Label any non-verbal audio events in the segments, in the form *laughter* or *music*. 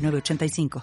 906985.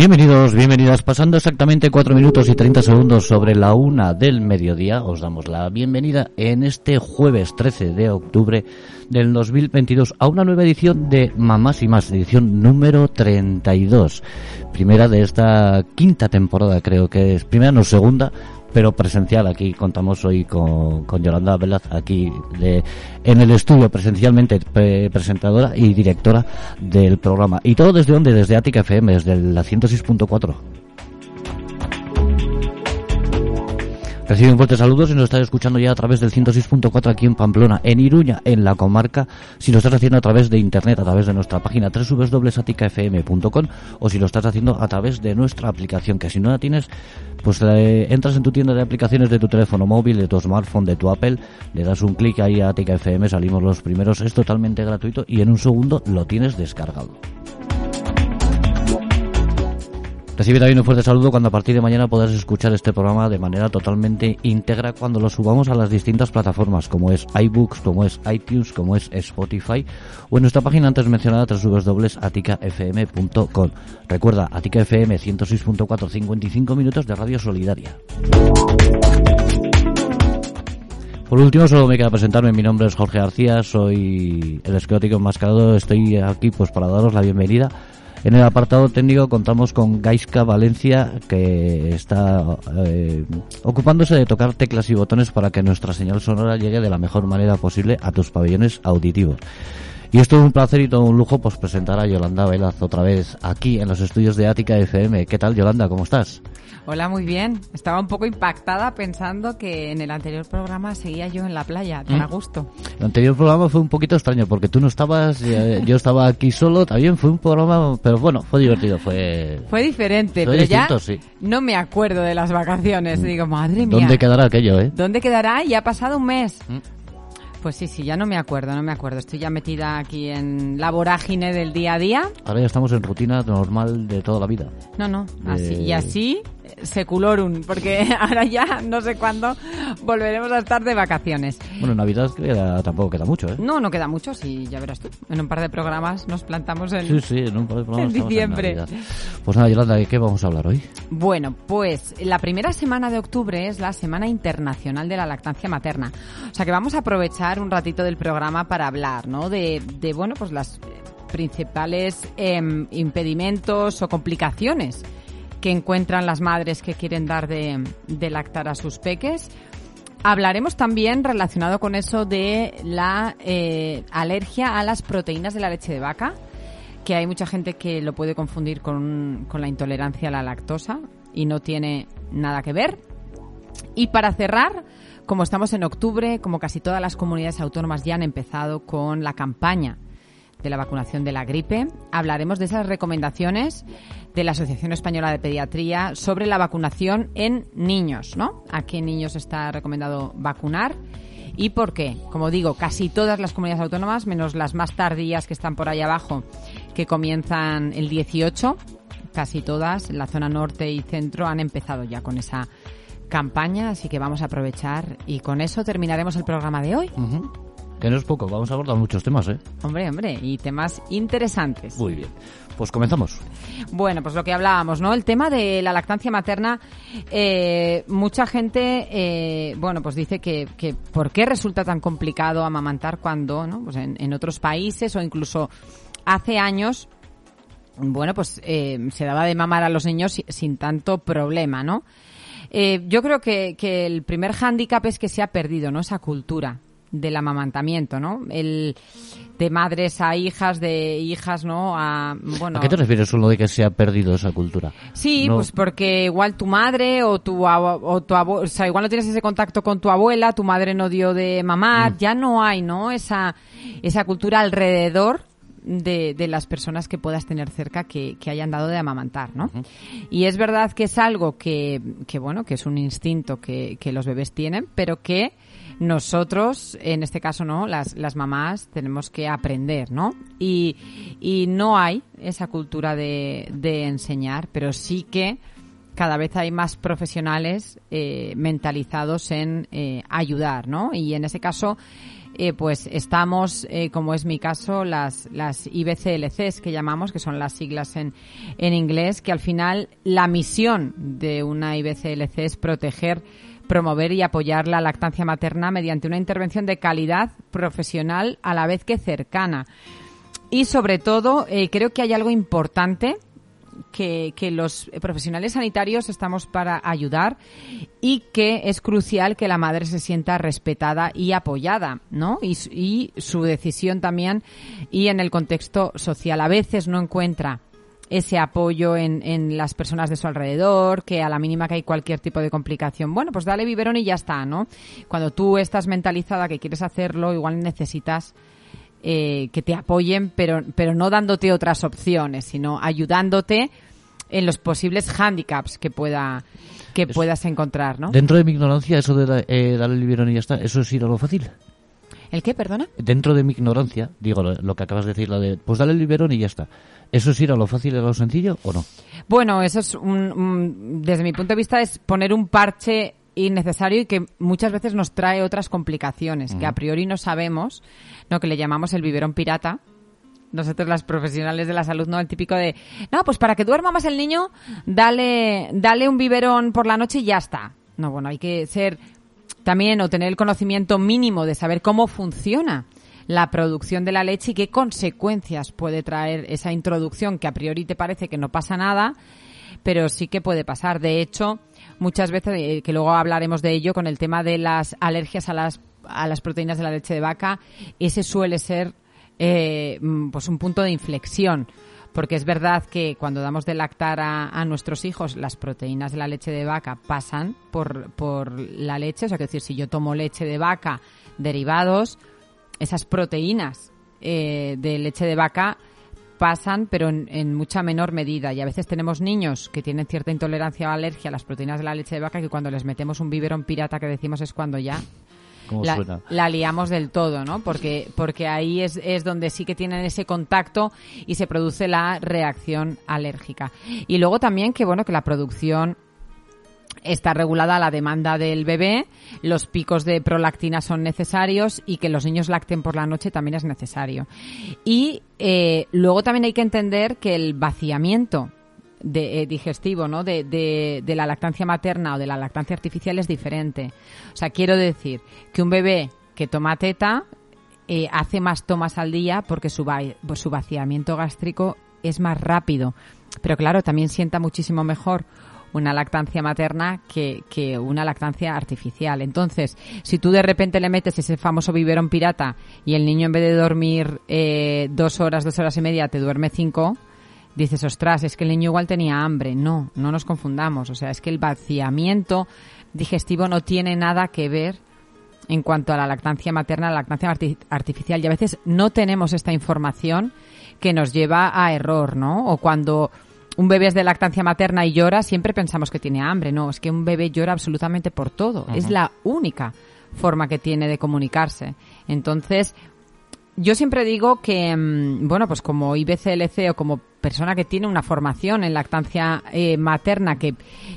Bienvenidos, bienvenidas. Pasando exactamente 4 minutos y 30 segundos sobre la una del mediodía, os damos la bienvenida en este jueves 13 de octubre del 2022 a una nueva edición de Mamás y Más, edición número 32. Primera de esta quinta temporada, creo que es. Primera, no segunda, pero presencial. Aquí contamos hoy con, con Yolanda Velaz, aquí de, en el estudio, presencialmente presentadora y directora del programa. ¿Y todo desde dónde? Desde Ática FM, desde la 106.4. Recibe un fuerte saludo si nos estás escuchando ya a través del 106.4 aquí en Pamplona, en Iruña, en la comarca, si lo estás haciendo a través de internet, a través de nuestra página www.aticafm.com o si lo estás haciendo a través de nuestra aplicación, que si no la tienes, pues eh, entras en tu tienda de aplicaciones de tu teléfono móvil, de tu smartphone, de tu Apple, le das un clic ahí a Atica FM, salimos los primeros, es totalmente gratuito y en un segundo lo tienes descargado. Recibe también un fuerte saludo cuando a partir de mañana podrás escuchar este programa de manera totalmente íntegra cuando lo subamos a las distintas plataformas como es iBooks, como es iTunes, como es Spotify o en nuestra página antes mencionada www.aticafm.com. Recuerda, Atica FM 106.4, 55 minutos de radio solidaria. Por último, solo me queda presentarme. Mi nombre es Jorge García, soy el esquelético enmascarado. Estoy aquí pues para daros la bienvenida en el apartado técnico contamos con Gaiska Valencia, que está eh, ocupándose de tocar teclas y botones para que nuestra señal sonora llegue de la mejor manera posible a tus pabellones auditivos. Y esto es un placer y todo un lujo pues presentar a Yolanda Velaz otra vez aquí en los estudios de Ática FM. ¿Qué tal Yolanda? ¿Cómo estás? Hola, muy bien. Estaba un poco impactada pensando que en el anterior programa seguía yo en la playa, tan a gusto. El anterior programa fue un poquito extraño porque tú no estabas, eh, *laughs* yo estaba aquí solo, también fue un programa, pero bueno, fue divertido, fue... Fue diferente, Fue pero ya distinto, sí. no me acuerdo de las vacaciones. Digo, madre mía. ¿Dónde quedará aquello, eh? ¿Dónde quedará? Ya ha pasado un mes. Mm. Pues sí, sí, ya no me acuerdo, no me acuerdo. Estoy ya metida aquí en la vorágine del día a día. Ahora ya estamos en rutina normal de toda la vida. No, no, así. Y así, seculorum, porque *laughs* ahora ya no sé cuándo volveremos a estar de vacaciones. Bueno, Navidad queda- tampoco queda mucho, ¿eh? No, no queda mucho, sí, ya verás tú. En un par de programas nos plantamos en... Sí, sí, en un par de programas En diciembre. Navidad. Pues nada, Yolanda, ¿de qué vamos a hablar hoy? Bueno, pues la primera semana de octubre es la Semana Internacional de la Lactancia Materna. O sea que vamos a aprovechar un ratito del programa para hablar, ¿no? De, de bueno, pues las eh, principales em, impedimentos o complicaciones que encuentran las madres que quieren dar de, de lactar a sus peques. Hablaremos también relacionado con eso de la eh, alergia a las proteínas de la leche de vaca, que hay mucha gente que lo puede confundir con, con la intolerancia a la lactosa y no tiene nada que ver. Y para cerrar, como estamos en octubre, como casi todas las comunidades autónomas ya han empezado con la campaña de la vacunación de la gripe, hablaremos de esas recomendaciones de la Asociación Española de Pediatría sobre la vacunación en niños, ¿no? A qué niños está recomendado vacunar y por qué. Como digo, casi todas las comunidades autónomas, menos las más tardías que están por ahí abajo, que comienzan el 18, casi todas, la zona norte y centro, han empezado ya con esa campaña, así que vamos a aprovechar y con eso terminaremos el programa de hoy. Que no es poco, vamos a abordar muchos temas, ¿eh? Hombre, hombre, y temas interesantes. Muy bien. Pues comenzamos. Bueno, pues lo que hablábamos, ¿no? El tema de la lactancia materna, eh, mucha gente, eh, bueno, pues dice que, que por qué resulta tan complicado amamantar cuando, ¿no? Pues en, en otros países o incluso hace años, bueno, pues eh, se daba de mamar a los niños si- sin tanto problema, ¿no? Eh, yo creo que, que el primer hándicap es que se ha perdido, ¿no? Esa cultura del amamantamiento, ¿no? El de madres a hijas, de hijas, ¿no? A, bueno, ¿A qué te refieres solo de que se ha perdido esa cultura? Sí, No- pues porque igual tu madre o tu o tu o sea, igual no tienes ese contacto con tu abuela, tu madre no dio de Mm. mamar, ya no hay, ¿no? Esa esa cultura alrededor de, de las personas que puedas tener cerca que, que hayan dado de amamantar, ¿no? Y es verdad que es algo que, que bueno, que es un instinto que, que los bebés tienen, pero que nosotros, en este caso, ¿no? Las, las mamás tenemos que aprender, ¿no? Y, y no hay esa cultura de, de enseñar, pero sí que cada vez hay más profesionales eh, mentalizados en eh, ayudar, ¿no? Y en ese caso, eh, pues estamos, eh, como es mi caso, las, las IBCLCs que llamamos, que son las siglas en, en inglés, que al final la misión de una IBCLC es proteger promover y apoyar la lactancia materna mediante una intervención de calidad profesional a la vez que cercana. Y sobre todo, eh, creo que hay algo importante que, que los profesionales sanitarios estamos para ayudar y que es crucial que la madre se sienta respetada y apoyada, ¿no? Y, su- y su decisión también y en el contexto social. A veces no encuentra ese apoyo en, en las personas de su alrededor, que a la mínima que hay cualquier tipo de complicación, bueno, pues dale biberón y ya está, ¿no? Cuando tú estás mentalizada que quieres hacerlo, igual necesitas eh, que te apoyen, pero, pero no dándote otras opciones, sino ayudándote en los posibles handicaps que pueda que puedas encontrar, ¿no? Dentro de mi ignorancia, eso de eh, darle el biberón y ya está, eso es ir a lo fácil. ¿El qué, perdona? Dentro de mi ignorancia, digo lo, lo que acabas de decir, la de, pues dale el biberón y ya está. ¿Eso es ir a lo fácil y a lo sencillo o no? Bueno, eso es un, un- desde mi punto de vista es poner un parche innecesario y que muchas veces nos trae otras complicaciones que a priori no sabemos, no que le llamamos el biberón pirata. Nosotros las profesionales de la salud, ¿no? El típico de, no, pues para que duerma más el niño, dale, dale un biberón por la noche y ya está. No, bueno, hay que ser también o tener el conocimiento mínimo de saber cómo funciona la producción de la leche y qué consecuencias puede traer esa introducción que a priori te parece que no pasa nada, pero sí que puede pasar. De hecho, muchas veces, eh, que luego hablaremos de ello con el tema de las alergias a las, a las proteínas de la leche de vaca, ese suele ser eh, mm, pues un punto de inflexión. Porque es verdad que cuando damos de lactar a, nuestros hijos, las proteínas de la leche de vaca pasan por, por la leche. O sea, que decir, si yo tomo leche de vaca, derivados, esas proteínas eh, de leche de vaca pasan, pero en, en mucha menor medida. Y a veces tenemos niños que tienen cierta intolerancia o alergia a las proteínas de la leche de vaca que cuando les metemos un biberón pirata que decimos es cuando ya ¿Cómo la, la liamos del todo, ¿no? Porque, porque ahí es, es donde sí que tienen ese contacto y se produce la reacción alérgica. Y luego también que, bueno, que la producción está regulada la demanda del bebé, los picos de prolactina son necesarios y que los niños lacten por la noche también es necesario. Y eh, luego también hay que entender que el vaciamiento de, eh, digestivo ¿no? De, de, de la lactancia materna o de la lactancia artificial es diferente. O sea, quiero decir que un bebé que toma teta eh, hace más tomas al día porque su, su vaciamiento gástrico es más rápido. Pero claro, también sienta muchísimo mejor una lactancia materna que, que una lactancia artificial. Entonces, si tú de repente le metes ese famoso biberón pirata y el niño en vez de dormir eh, dos horas, dos horas y media, te duerme cinco, dices, ostras, es que el niño igual tenía hambre. No, no nos confundamos. O sea, es que el vaciamiento digestivo no tiene nada que ver en cuanto a la lactancia materna, la lactancia arti- artificial. Y a veces no tenemos esta información que nos lleva a error, ¿no? O cuando un bebé es de lactancia materna y llora, siempre pensamos que tiene hambre. No, es que un bebé llora absolutamente por todo. Es la única forma que tiene de comunicarse. Entonces, yo siempre digo que, mm, bueno, pues como IBCLC o como persona que tiene una formación en lactancia eh, materna que,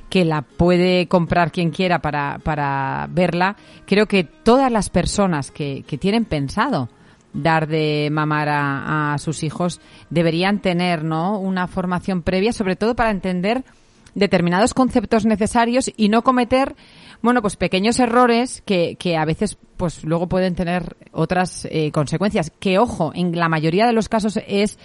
que la puede comprar quien quiera para, para verla, creo que todas las personas que, que tienen pensado dar de mamar a, a sus hijos deberían tener, ¿no? Una formación previa, sobre todo para entender determinados conceptos necesarios y no cometer, bueno, pues pequeños errores que, que a veces, pues luego pueden tener otras eh, consecuencias. Que, ojo, en la mayoría de los casos es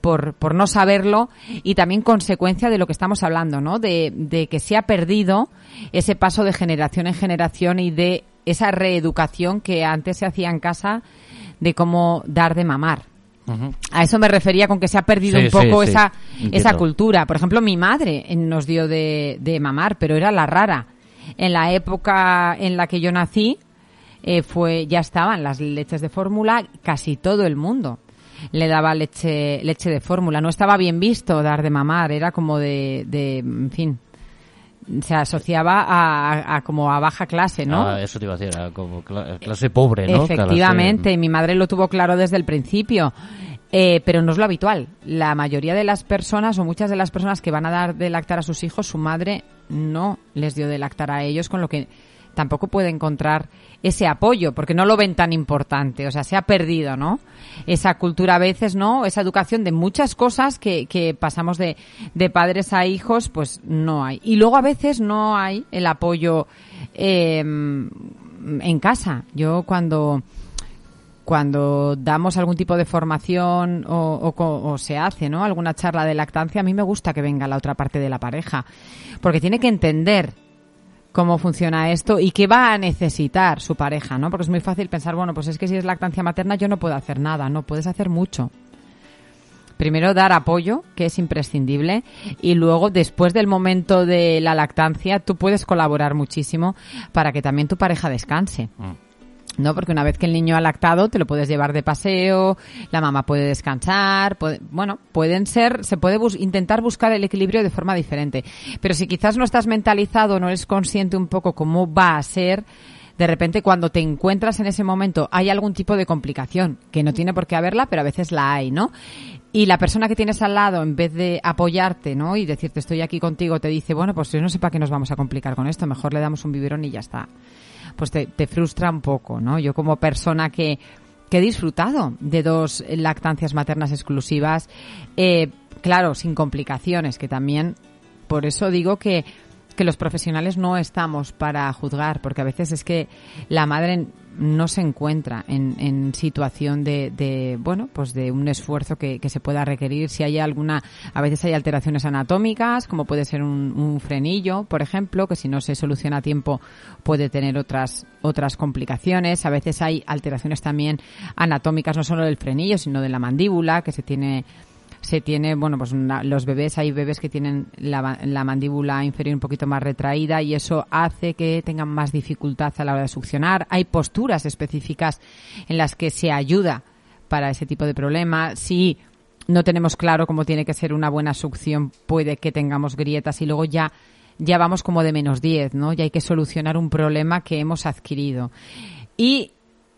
por, por no saberlo y también consecuencia de lo que estamos hablando, ¿no? De, de que se ha perdido ese paso de generación en generación y de esa reeducación que antes se hacía en casa de cómo dar de mamar. A eso me refería con que se ha perdido Sí, un poco sí, sí. esa, Entiendo. esa cultura. Por ejemplo, mi madre eh, nos dio de, de mamar, pero era la rara. En la época en la que yo nací, eh, fue ya estaban las leches de fórmula, casi todo el mundo le daba leche, leche de fórmula. No estaba bien visto dar de mamar, era como de, de en fin, se asociaba a, a- a como a baja clase, ¿no? Ah, eso te iba a decir, era como cla- clase pobre, ¿no? Efectivamente, Clase- mi madre lo tuvo claro desde el principio. Eh, pero no es lo habitual. La mayoría de las personas o muchas de las personas que van a dar de lactar a sus hijos, su madre no les dio de lactar a ellos, con lo que tampoco puede encontrar ese apoyo, porque no lo ven tan importante. O sea, se ha perdido, ¿no? Esa cultura a veces, ¿no? Esa educación de muchas cosas que, que pasamos de, de padres a hijos, pues no hay. Y luego a veces no hay el apoyo eh, en casa. Yo cuando cuando damos algún tipo de formación o, o o se hace, ¿no? Alguna charla de lactancia, a mí me gusta que venga la otra parte de la pareja, porque tiene que entender cómo funciona esto y qué va a necesitar su pareja, ¿no? Porque es muy fácil pensar, bueno, pues es que si es lactancia materna yo no puedo hacer nada, no puedes hacer mucho. Primero dar apoyo, que es imprescindible, y luego después del momento de la lactancia tú puedes colaborar muchísimo para que también tu pareja descanse. ¿No? Porque una vez que el niño ha lactado, te lo puedes llevar de paseo, la mamá puede descansar, puede- bueno, pueden ser, se puede intentar buscar el equilibrio de forma diferente. Pero si quizás no estás mentalizado, no eres consciente un poco cómo va a ser, de repente cuando te encuentras en ese momento hay algún tipo de complicación, que no tiene por qué haberla, pero a veces la hay, ¿no? Y la persona que tienes al lado, en vez de apoyarte, ¿no? Y decirte estoy aquí contigo, te dice, bueno, pues yo no sé para qué nos vamos a complicar con esto, mejor le damos un biberón y ya está pues te, frustra un poco, ¿no? Yo como persona que, que he disfrutado de dos lactancias maternas exclusivas, eh, claro, sin complicaciones, que también, por eso digo que, que los profesionales no estamos para juzgar, porque a veces es que la madre no se encuentra en, en situación de, de, bueno, pues de un esfuerzo que, que se pueda requerir. Si hay alguna, a veces hay alteraciones anatómicas, como puede ser un, un frenillo, por ejemplo, que si no se soluciona a tiempo puede tener otras, otras complicaciones. A veces hay alteraciones también anatómicas, no solo del frenillo, sino de la mandíbula, que se tiene se tiene, bueno, pues una- los bebés, hay bebés que tienen la, ma- la mandíbula inferior un poquito más retraída y eso hace que tengan más dificultad a la hora de succionar. Hay posturas específicas en las que se ayuda para ese tipo de problema. Si no tenemos claro cómo tiene que ser una buena succión, puede que tengamos grietas y luego ya ya vamos como de menos 10, ¿no? Ya hay que solucionar un problema que hemos adquirido. Y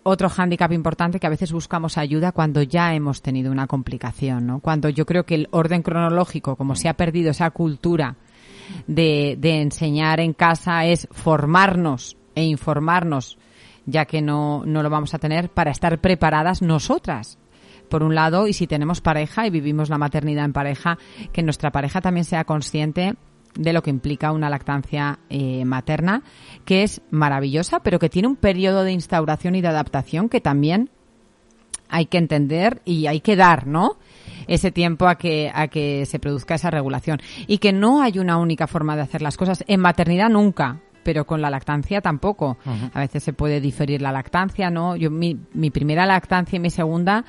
otro hándicap importante que a veces buscamos ayuda cuando ya hemos tenido una complicación, ¿no? Cuando yo creo que el orden cronológico, como se ha perdido esa cultura de, de enseñar en casa, es formarnos e informarnos, ya que no, no lo vamos a tener, para estar preparadas nosotras. Por un lado, y si tenemos pareja y vivimos la maternidad en pareja, que nuestra pareja también sea consciente de lo que implica una lactancia eh, materna, que es maravillosa, pero que tiene un periodo de instauración y de adaptación que también hay que entender y hay que dar, ¿no? Ese tiempo a que, a que se produzca esa regulación. Y que no hay una única forma de hacer las cosas. En maternidad nunca, pero con la lactancia tampoco. A veces se puede diferir la lactancia, ¿no? Yo, mi, mi primera lactancia y mi segunda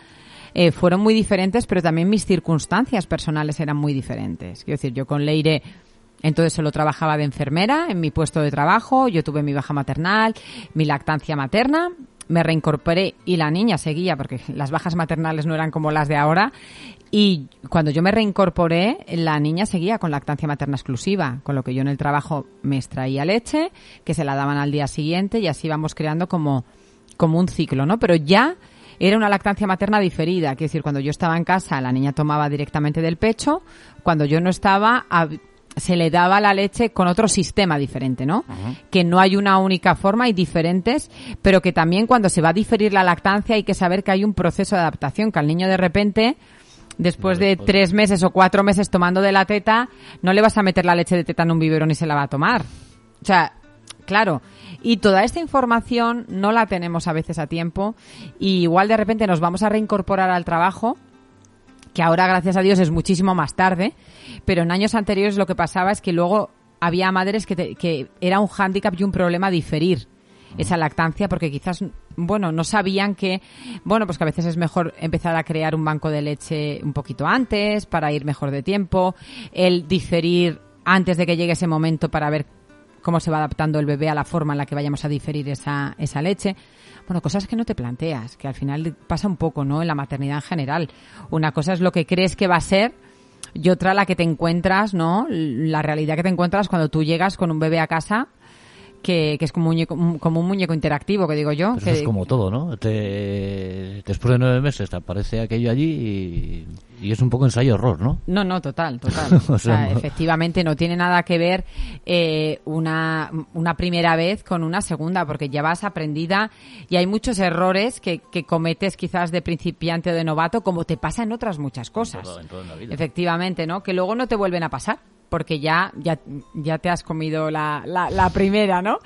eh, fueron muy diferentes, pero también mis circunstancias personales eran muy diferentes. Quiero decir, yo con Leire entonces solo trabajaba de enfermera en mi puesto de trabajo, yo tuve mi baja maternal, mi lactancia materna, me reincorporé y la niña seguía, porque las bajas maternales no eran como las de ahora, y cuando yo me reincorporé, la niña seguía con lactancia materna exclusiva, con lo que yo en el trabajo me extraía leche, que se la daban al día siguiente, y así íbamos creando como, como un ciclo, ¿no? Pero ya era una lactancia materna diferida, quiero decir, cuando yo estaba en casa, la niña tomaba directamente del pecho, cuando yo no estaba, se le daba la leche con otro sistema diferente, ¿no? Que no hay una única forma, hay diferentes, pero que también cuando se va a diferir la lactancia hay que saber que hay un proceso de adaptación, que al niño de repente, después de tres meses o cuatro meses tomando de la teta, no le vas a meter la leche de teta en un biberón y se la va a tomar. O sea, claro. Y toda esta información no la tenemos a veces a tiempo y igual de repente nos vamos a reincorporar al trabajo que ahora gracias a Dios es muchísimo más tarde, pero en años anteriores lo que pasaba es que luego había madres que, te- que era un hándicap y un problema diferir esa lactancia porque quizás, bueno, no sabían que, bueno, pues que a veces es mejor empezar a crear un banco de leche un poquito antes para ir mejor de tiempo, el diferir antes de que llegue ese momento para ver cómo se va adaptando el bebé a la forma en la que vayamos a diferir esa, esa leche. Bueno, cosas que no te planteas, que al final pasa un poco, ¿no? En la maternidad en general. Una cosa es lo que crees que va a ser y otra la que te encuentras, ¿no? La realidad que te encuentras cuando tú llegas con un bebé a casa que, que es como un, muñeco, como un muñeco interactivo, que digo yo. Que, eso es como todo, ¿no? Te- después de nueve meses te aparece aquello allí y, y es un poco ensayo-error, ¿no? No, no, total, *laughs* total. O o sea, no- efectivamente no tiene nada que ver eh, una, una primera vez con una segunda, porque ya vas aprendida y hay muchos errores que, que cometes quizás de principiante o de novato, como te pasa en otras muchas cosas. en en. Efectivamente, ¿no? Que luego no te vuelven a pasar. Porque ya, ya, ya te has comido la, la, primera, ¿no?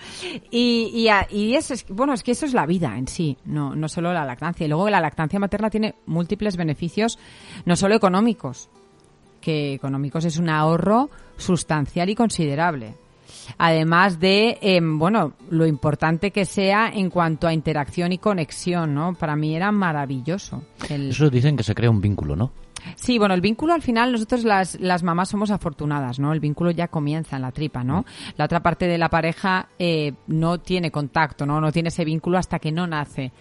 Y, y, y eso es, bueno, es que eso es la vida en sí, no, no solo la lactancia. Y luego la lactancia materna tiene múltiples beneficios, no solo económicos, que económicos es un ahorro sustancial y considerable. Además de, em, bueno, lo importante que sea en cuanto a interacción y conexión, ¿no? Para mí era maravilloso. El... Eso dicen que se crea un vínculo, ¿no? Sí, bueno, el vínculo al final nosotros las, las mamás somos afortunadas, ¿no? El vínculo ya comienza en la tripa, ¿no? La otra parte de la pareja eh, no tiene contacto, ¿no? No tiene ese vínculo hasta que no nace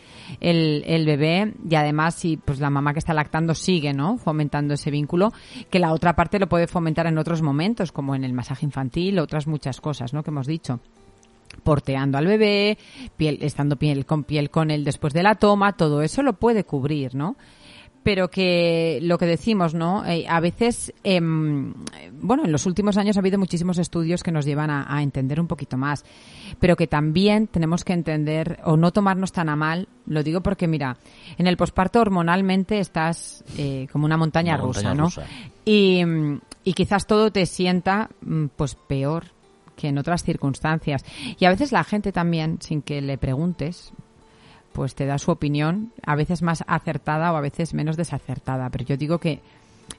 el, el bebé y además si pues la mamá que está lactando sigue, ¿no? Fomentando ese vínculo, que la otra parte lo puede fomentar en otros momentos, como en el masaje infantil, otras muchas cosas, ¿no? Que hemos dicho porteando al bebé, piel, estando piel con piel con él después de la toma, todo eso lo puede cubrir, ¿no? Pero que lo que decimos, ¿no? Eh, a veces, em, bueno, en los últimos años ha habido muchísimos estudios que nos llevan a, a entender un poquito más, pero que también tenemos que entender o no tomarnos tan a mal. Lo digo porque, mira, en el posparto hormonalmente estás eh, como una montaña Una rusa, montaña ¿no? rusa. Y, y quizás todo te sienta, mm, pues, peor que en otras circunstancias. Y a veces la gente también, sin que le preguntes, pues te da su opinión, a veces más acertada o a veces menos desacertada. Pero yo digo que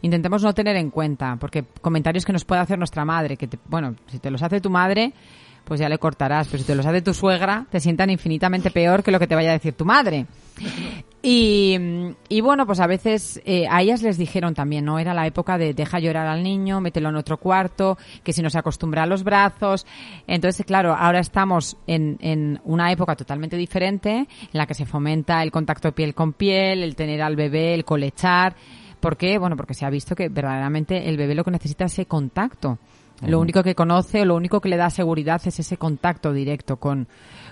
intentemos no tener en cuenta, porque comentarios que nos puede hacer nuestra madre, que te- bueno, si te los hace tu madre, pues ya le cortarás, pero si te los hace tu suegra, te sientan infinitamente peor que lo que te vaya a decir tu madre. Y, y bueno, pues a veces eh, a ellas les dijeron también, ¿no? Era la época de deja llorar al niño, mételo en otro cuarto, que si no se acostumbra a los brazos. Entonces, claro, ahora estamos en, en una época totalmente diferente, en la que se fomenta el contacto piel con piel, el tener al bebé, el colechar. ¿Por qué? Bueno, porque se ha visto que verdaderamente el bebé lo que necesita es ese contacto. Lo único que conoce o lo único que le da seguridad es ese contacto directo con,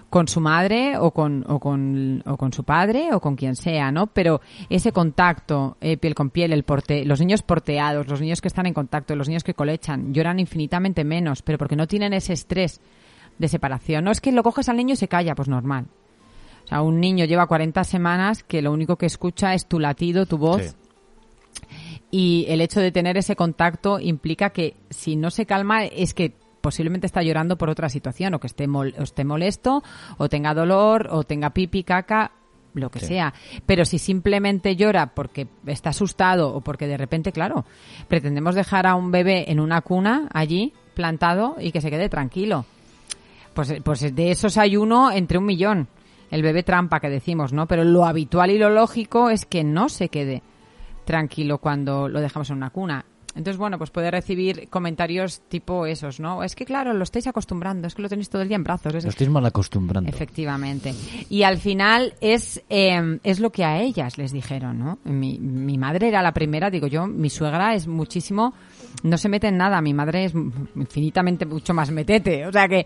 con su madre o con, o con, o con su padre o con quien sea, ¿no? Pero ese contacto eh, piel con piel, el porte, los niños porteados, los niños que están en contacto, los niños que colechan, lloran infinitamente menos, pero porque no tienen ese estrés de separación. No es que lo coges al niño y se calla, pues normal. O sea, un niño lleva 40 semanas que lo único que escucha es tu latido, tu voz, Sí. Y el hecho de tener ese contacto implica que si no se calma es que posiblemente está llorando por otra situación o que esté, mol- o esté molesto o tenga dolor o tenga pipi, caca, lo que Sí. sea. Pero si simplemente llora porque está asustado o porque de repente, claro, pretendemos dejar a un bebé en una cuna allí plantado y que se quede tranquilo. Pues, pues de esos hay uno entre un millón. El bebé trampa que decimos, ¿no? Pero lo habitual y lo lógico es que no se quede tranquilo cuando lo dejamos en una cuna. Entonces, bueno, pues puede recibir comentarios tipo esos, ¿no? Es que, claro, lo estáis acostumbrando, es que lo tenéis todo el día en brazos. es- Lo estáis mal acostumbrando. Efectivamente. Y al final es, eh, es lo que a ellas les dijeron, ¿no? Mi, mi madre era la primera, digo yo, mi suegra es muchísimo, no se mete en nada, mi madre es infinitamente mucho más metete. O sea que,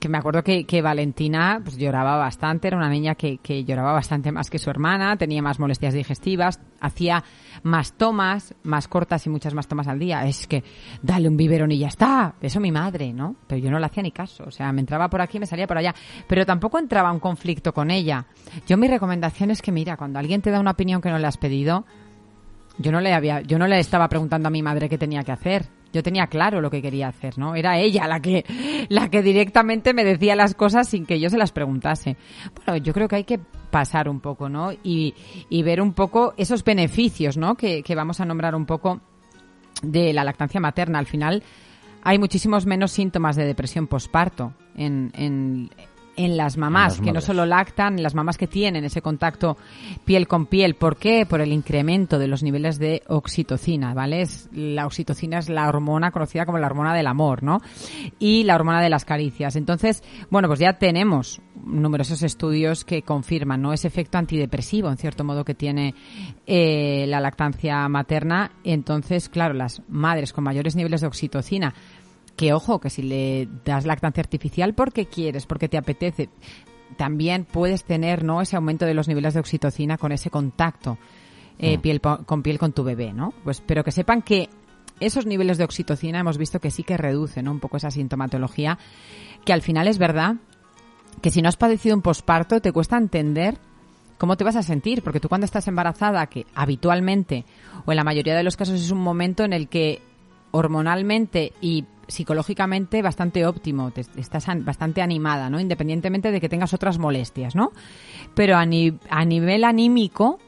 que me acuerdo que, que Valentina pues lloraba bastante, era una niña que, que lloraba bastante más que su hermana, tenía más molestias digestivas, hacía más tomas, más cortas y muchas más tomas al día. Es que dale un biberón y ya está. Eso mi madre, ¿no? Pero yo no le hacía ni caso. O sea, me entraba por aquí, me salía por allá. Pero tampoco entraba un conflicto con ella. Yo mi recomendación es que, mira, cuando alguien te da una opinión que no le has pedido, yo no le había, yo no le estaba preguntando a mi madre qué tenía que hacer. Yo tenía claro lo que quería hacer, ¿no? Era ella la que, la que directamente me decía las cosas sin que yo se las preguntase. Bueno, yo creo que hay que pasar un poco, ¿no? Y, y ver un poco esos beneficios, ¿no? Que, que vamos a nombrar un poco de la lactancia materna. Al final hay muchísimos menos síntomas de depresión posparto en, en, en las mamás, las que no solo lactan, en las mamás que tienen ese contacto piel con piel. ¿Por qué? Por el incremento de los niveles de oxitocina, ¿vale? Es- la oxitocina es la hormona conocida como la hormona del amor, ¿no? Y la hormona de las caricias. Entonces, bueno, pues ya tenemos numerosos estudios que confirman, ¿no? Ese efecto antidepresivo, en cierto modo, que tiene eh, la lactancia materna. Entonces, claro, las madres con mayores niveles de oxitocina que ojo, que si le das lactancia artificial porque quieres, porque te apetece, también puedes tener no ese aumento de los niveles de oxitocina con ese contacto eh, piel po- con piel con tu bebé, ¿no? Pues pero que sepan que esos niveles de oxitocina hemos visto que sí que reducen ¿no? un poco esa sintomatología, que al final es verdad que si no has padecido un posparto te cuesta entender cómo te vas a sentir, porque tú cuando estás embarazada, que habitualmente o en la mayoría de los casos es un momento en el que hormonalmente y psicológicamente bastante óptimo, te- estás an- bastante animada, ¿no? Independientemente de que tengas otras molestias, ¿no? Pero a, ni- a nivel anímico,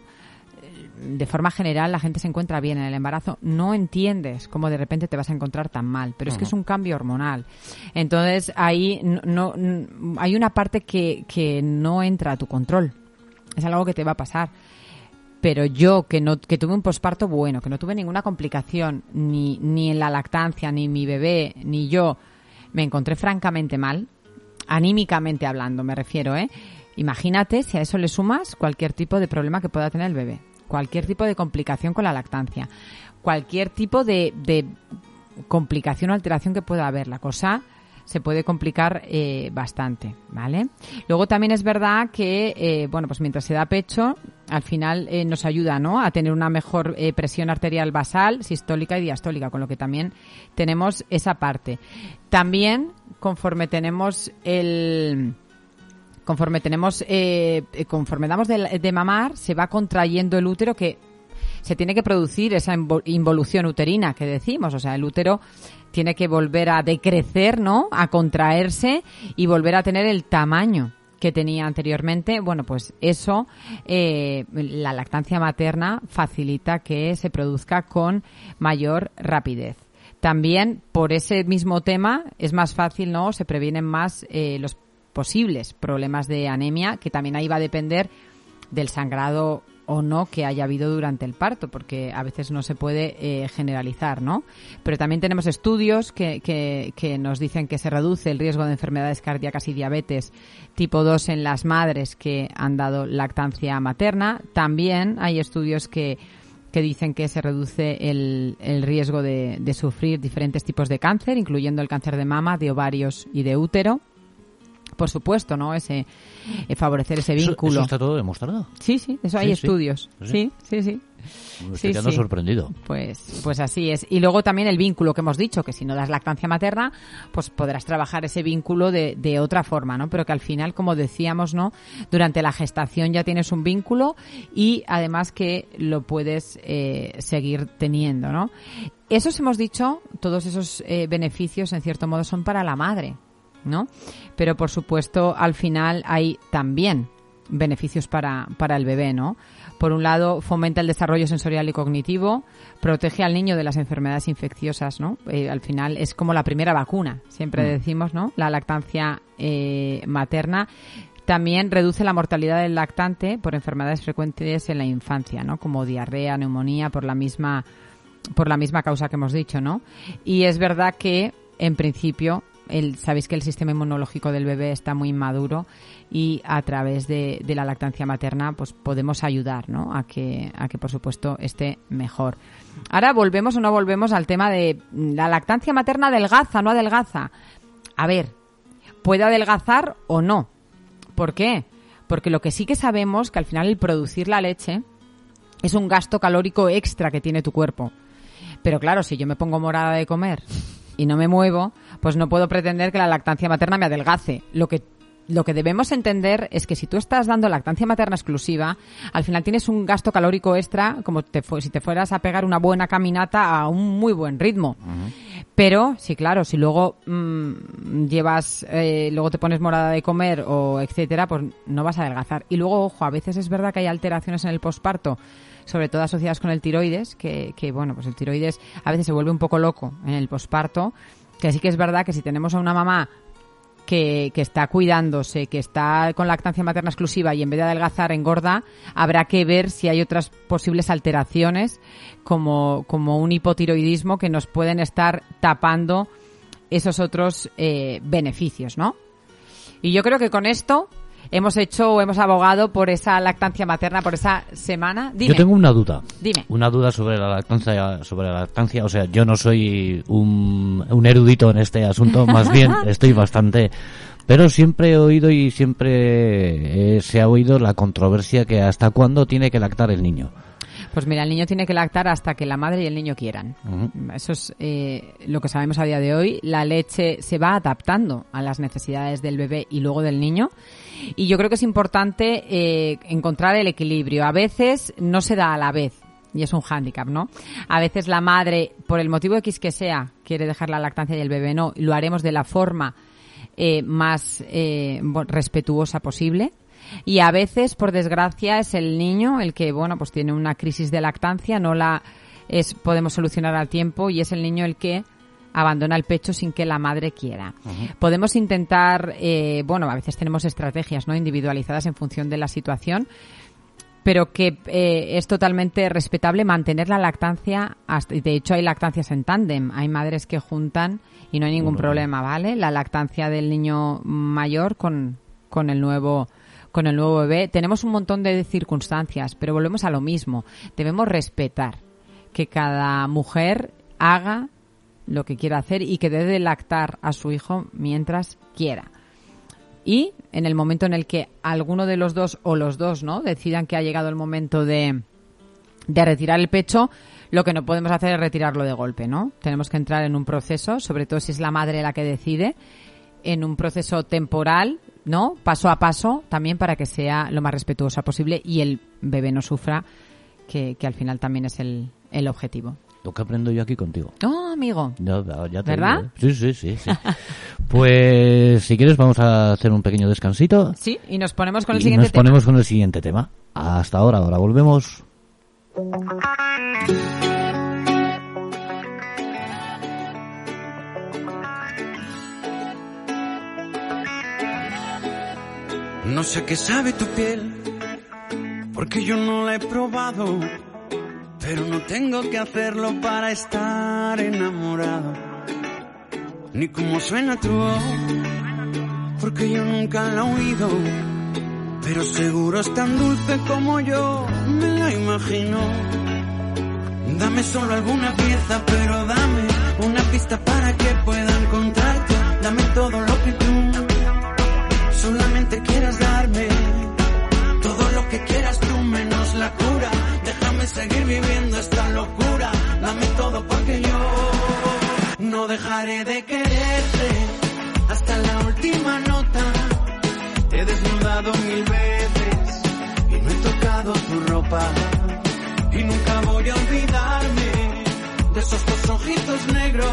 eh, de forma general la gente se encuentra bien en el embarazo, no entiendes cómo de repente te vas a encontrar tan mal, pero es que es un cambio hormonal. Entonces ahí no, no- hay una parte que, que no entra a tu control. Es algo que te va a pasar. Pero yo que no que tuve un posparto bueno, que no tuve ninguna complicación ni ni en la lactancia, ni mi bebé, ni yo me encontré francamente mal, anímicamente hablando, me refiero, ¿eh? Imagínate si a eso le sumas cualquier tipo de problema que pueda tener el bebé, cualquier tipo de complicación con la lactancia, cualquier tipo de, de complicación o alteración que pueda haber. La cosa se puede complicar eh, bastante, ¿vale? Luego también es verdad que, eh, bueno, pues mientras se da pecho, al final eh, nos ayuda, ¿no? A tener una mejor presión arterial basal, sistólica y diastólica, con lo que también tenemos esa parte. También, conforme tenemos el conforme tenemos conforme damos de mamar se va contrayendo el útero que se tiene que producir esa invo- involución uterina que decimos. O sea el útero tiene que volver a decrecer no a contraerse y volver a tener el tamaño que tenía anteriormente. Bueno pues eso eh, la lactancia materna facilita que se produzca con mayor rapidez. También por ese mismo tema es más fácil, ¿no? Se previenen más eh, los posibles problemas de anemia, que también ahí va a depender del sangrado o no que haya habido durante el parto, porque a veces no se puede eh, generalizar, ¿no? Pero también tenemos estudios que, que, que nos dicen que se reduce el riesgo de enfermedades cardíacas y diabetes tipo 2 en las madres que han dado lactancia materna. También hay estudios que que dicen que se reduce el, el riesgo de, de sufrir diferentes tipos de cáncer, incluyendo el cáncer de mama, de ovarios y de útero. Por supuesto, ¿no? Ese eh, favorecer ese vínculo. Eso, está todo demostrado. Sí, sí, eso hay Sí, estudios. Sí. Sí, sí, sí. Me estoy quedando sorprendido. Pues, pues así es. Y luego también el vínculo que hemos dicho, que si no das lactancia materna, pues podrás trabajar ese vínculo de, de otra forma, ¿no? Pero que al final, como decíamos, ¿no? Durante la gestación ya tienes un vínculo y además que lo puedes eh, seguir teniendo, ¿no? Esos hemos dicho, todos esos eh, beneficios en cierto modo son para la madre, ¿no? Pero por supuesto, al final hay también beneficios para, para el bebé, ¿no? Por un lado, fomenta el desarrollo sensorial y cognitivo, protege al niño de las enfermedades infecciosas, ¿no? Eh, al final es como la primera vacuna, siempre decimos, ¿no? La lactancia eh, materna. También reduce la mortalidad del lactante por enfermedades frecuentes en la infancia, ¿no? Como diarrea, neumonía, por la misma por la misma causa que hemos dicho, ¿no? Y es verdad que, en principio, el, sabéis que el sistema inmunológico del bebé está muy inmaduro y a través de, la lactancia materna, pues podemos ayudar, ¿no? A que, a que, por supuesto, esté mejor. Ahora volvemos o no volvemos al tema de la lactancia materna adelgaza, no adelgaza. A ver, puede adelgazar o no. ¿Por qué? Porque lo que sí que sabemos que al final el producir la leche es un gasto calórico extra que tiene tu cuerpo. Pero claro, si yo me pongo morada de comer y no me muevo, pues no puedo pretender que la lactancia materna me adelgace. Lo que lo que debemos entender es que si tú estás dando lactancia materna exclusiva, al final tienes un gasto calórico extra, como te si te fueras a pegar una buena caminata a un muy buen ritmo. Pero, sí, claro, si luego mm, llevas, eh, luego te pones morada de comer o etcétera, pues no vas a adelgazar. Y luego, ojo, a veces es verdad que hay alteraciones en el posparto, sobre todo asociadas con el tiroides, que, que bueno, pues el tiroides a veces se vuelve un poco loco en el posparto, que sí que es verdad que si tenemos a una mamá que, que está cuidándose, que está con lactancia materna exclusiva y en vez de adelgazar engorda, habrá que ver si hay otras posibles alteraciones como, como un hipotiroidismo que nos pueden estar tapando esos otros eh, beneficios, ¿no? Y yo creo que con esto hemos hecho o hemos abogado por esa lactancia materna, por esa semana. Dime. Yo tengo una duda. Dime. Una duda sobre la lactancia, sobre la lactancia. O sea, yo no soy un, un erudito en este asunto, *laughs* más bien estoy bastante. Pero siempre he oído y siempre eh, se ha oído la controversia que hasta cuándo tiene que lactar el niño. Pues mira, el niño tiene que lactar hasta que la madre y el niño quieran. Eso es eh, lo que sabemos a día de hoy. La leche se va adaptando a las necesidades del bebé y luego del niño. Y yo creo que es importante eh, encontrar el equilibrio. A veces no se da a la vez. Y es un hándicap, ¿no? A veces la madre, por el motivo X que sea, quiere dejar la lactancia y el bebé no. Lo haremos de la forma eh, más eh, respetuosa posible. Y a veces, por desgracia, es el niño el que, bueno, pues tiene una crisis de lactancia, no la es, podemos solucionar al tiempo y es el niño el que abandona el pecho sin que la madre quiera. Podemos intentar, eh, bueno, a veces tenemos estrategias no individualizadas en función de la situación, pero que eh, es totalmente respetable mantener la lactancia. Hasta, y de hecho, hay lactancias en tándem. Hay madres que juntan y no hay ningún problema, ¿vale? La lactancia del niño mayor con, con el nuevo con el nuevo bebé. Tenemos un montón de circunstancias, pero volvemos a lo mismo. Debemos respetar que cada mujer haga lo que quiera hacer y que debe lactar a su hijo mientras quiera. Y en el momento en el que alguno de los dos o los dos, ¿no? decidan que ha llegado el momento de, de retirar el pecho, lo que no podemos hacer es retirarlo de golpe, ¿no? Tenemos que entrar en un proceso, sobre todo si es la madre la que decide, en un proceso temporal, ¿no? Paso a paso, también para que sea lo más respetuosa posible y el bebé no sufra, que, que al final también es el, el objetivo. Lo que aprendo yo aquí contigo. Oh, amigo. Ya, ya te ¿Verdad? digo, ¿eh? Sí, sí, sí, sí. *laughs* pues si quieres vamos a hacer un pequeño descansito. Sí, y nos ponemos con el y siguiente nos tema. ponemos con el siguiente tema. Hasta ahora, ahora volvemos. No sé qué sabe tu piel, porque yo no la he probado, pero no tengo que hacerlo para estar enamorado. Ni cómo suena tu voz, porque yo nunca la he oído, pero seguro es tan dulce como yo me la imagino. Dame solo alguna pieza, pero dame una pista para que pueda encontrarte. Dame todo lo Seguir viviendo esta locura. Dame todo porque yo no dejaré de quererte hasta la última nota. Te he desnudado mil veces y no he tocado tu ropa. Y nunca voy a olvidarme de esos dos ojitos negros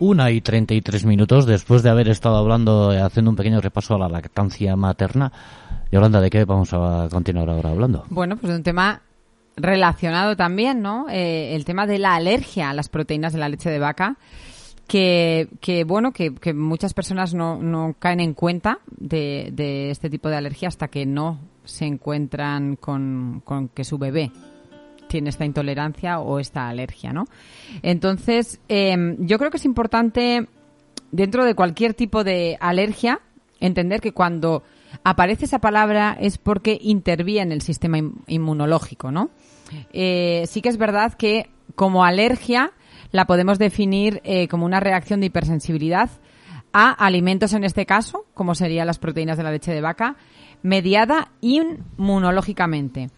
Una y treinta y tres minutos después de haber estado hablando, eh, haciendo un pequeño repaso a la lactancia materna. Yolanda, ¿de qué vamos a continuar ahora hablando? Bueno, pues de un tema relacionado también, ¿no? Eh, el tema de la alergia a las proteínas de la leche de vaca, que, que bueno, que, que muchas personas no, no caen en cuenta de, de este tipo de alergia hasta que no se encuentran con, con que su bebé tiene esta intolerancia o esta alergia, ¿no? Entonces, eh, yo creo que es importante, dentro de cualquier tipo de alergia, entender que cuando aparece esa palabra es porque interviene el sistema in- inmunológico, ¿no? Eh, sí que es verdad que como alergia la podemos definir eh, como una reacción de hipersensibilidad a alimentos en este caso, como serían las proteínas de la leche de vaca, mediada inmunológicamente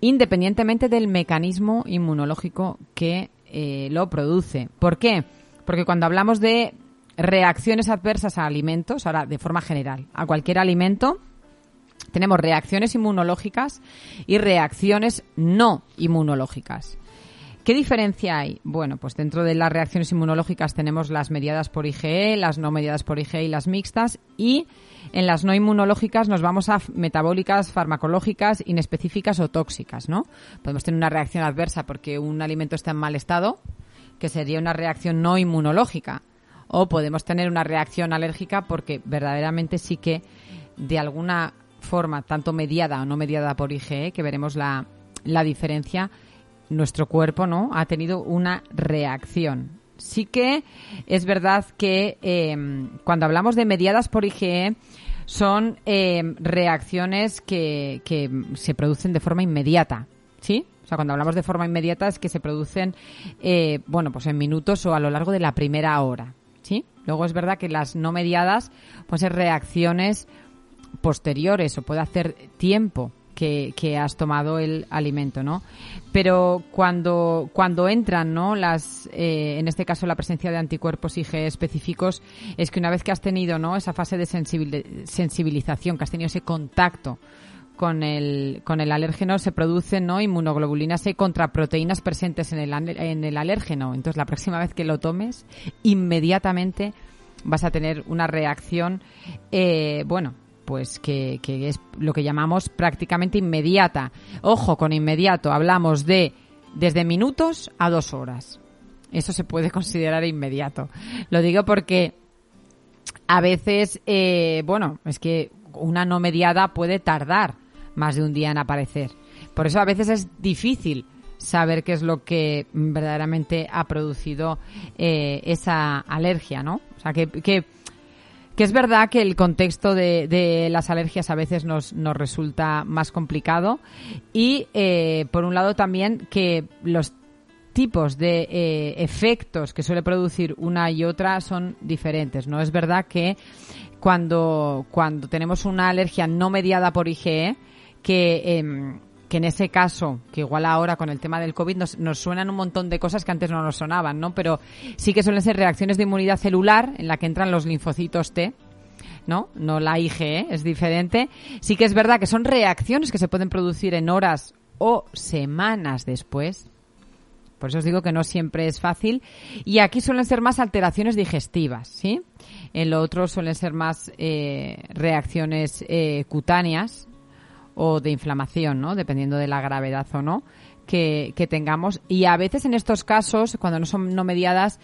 independientemente del mecanismo inmunológico que eh, lo produce. ¿Por qué? Porque cuando hablamos de reacciones adversas a alimentos, ahora de forma general, a cualquier alimento, tenemos reacciones inmunológicas y reacciones no inmunológicas. ¿Qué diferencia hay? Bueno, pues dentro de las reacciones inmunológicas tenemos las mediadas por IgE, las no mediadas por IgE y las mixtas y en las no inmunológicas nos vamos a metabólicas, farmacológicas, inespecíficas o tóxicas, ¿no? Podemos tener una reacción adversa porque un alimento está en mal estado, que sería una reacción no inmunológica, o podemos tener una reacción alérgica porque verdaderamente sí que de alguna forma, tanto mediada o no mediada por IgE, que veremos la, la diferencia, nuestro cuerpo no ha tenido una reacción. Sí que es verdad que eh, cuando hablamos de mediadas por IgE son eh, reacciones que, que se producen de forma inmediata, ¿sí? O sea, cuando hablamos de forma inmediata es que se producen, eh, bueno, pues en minutos o a lo largo de la primera hora, ¿sí? Luego es verdad que las no mediadas, pues ser reacciones posteriores o puede hacer tiempo que, has tomado el alimento, ¿no? Pero cuando, cuando entran, ¿no? Las, eh, en este caso la presencia de anticuerpos IgE específicos, es que una vez que has tenido, ¿no? Esa fase de sensibilización, que has tenido ese contacto con el, con el alérgeno, se producen, ¿no? Inmunoglobulinas E contra proteínas presentes en el, en el alérgeno. Entonces, la próxima vez que lo tomes, inmediatamente vas a tener una reacción, eh, bueno, pues que, que, es lo que llamamos prácticamente inmediata. Ojo, con inmediato hablamos de desde minutos a dos horas. Eso se puede *laughs* considerar inmediato. Lo digo porque a veces, eh, bueno, es que una no mediada puede tardar más de un día en aparecer. Por eso a veces es difícil saber qué es lo que verdaderamente ha producido eh, esa alergia, ¿no? O sea, que, que que es verdad que el contexto de, las alergias a veces nos, nos resulta más complicado y, eh, por un lado, también que los tipos de eh, efectos que suele producir una y otra son diferentes. No es verdad que cuando, cuando tenemos una alergia no mediada por IgE, que eh, que en ese caso, que igual ahora con el tema del COVID nos, nos, suenan un montón de cosas que antes no nos sonaban, ¿no? Pero sí que suelen ser reacciones de inmunidad celular en la que entran los linfocitos T, ¿no? No la IgE, es diferente. Sí que es verdad que son reacciones que se pueden producir en horas o semanas después. Por eso os digo que no siempre es fácil. Y aquí suelen ser más alteraciones digestivas, ¿sí? En lo otro suelen ser más eh, reacciones eh, cutáneas, o de inflamación, ¿no? Dependiendo de la gravedad o no que, que tengamos. Y a veces en estos casos, cuando no son no mediadas,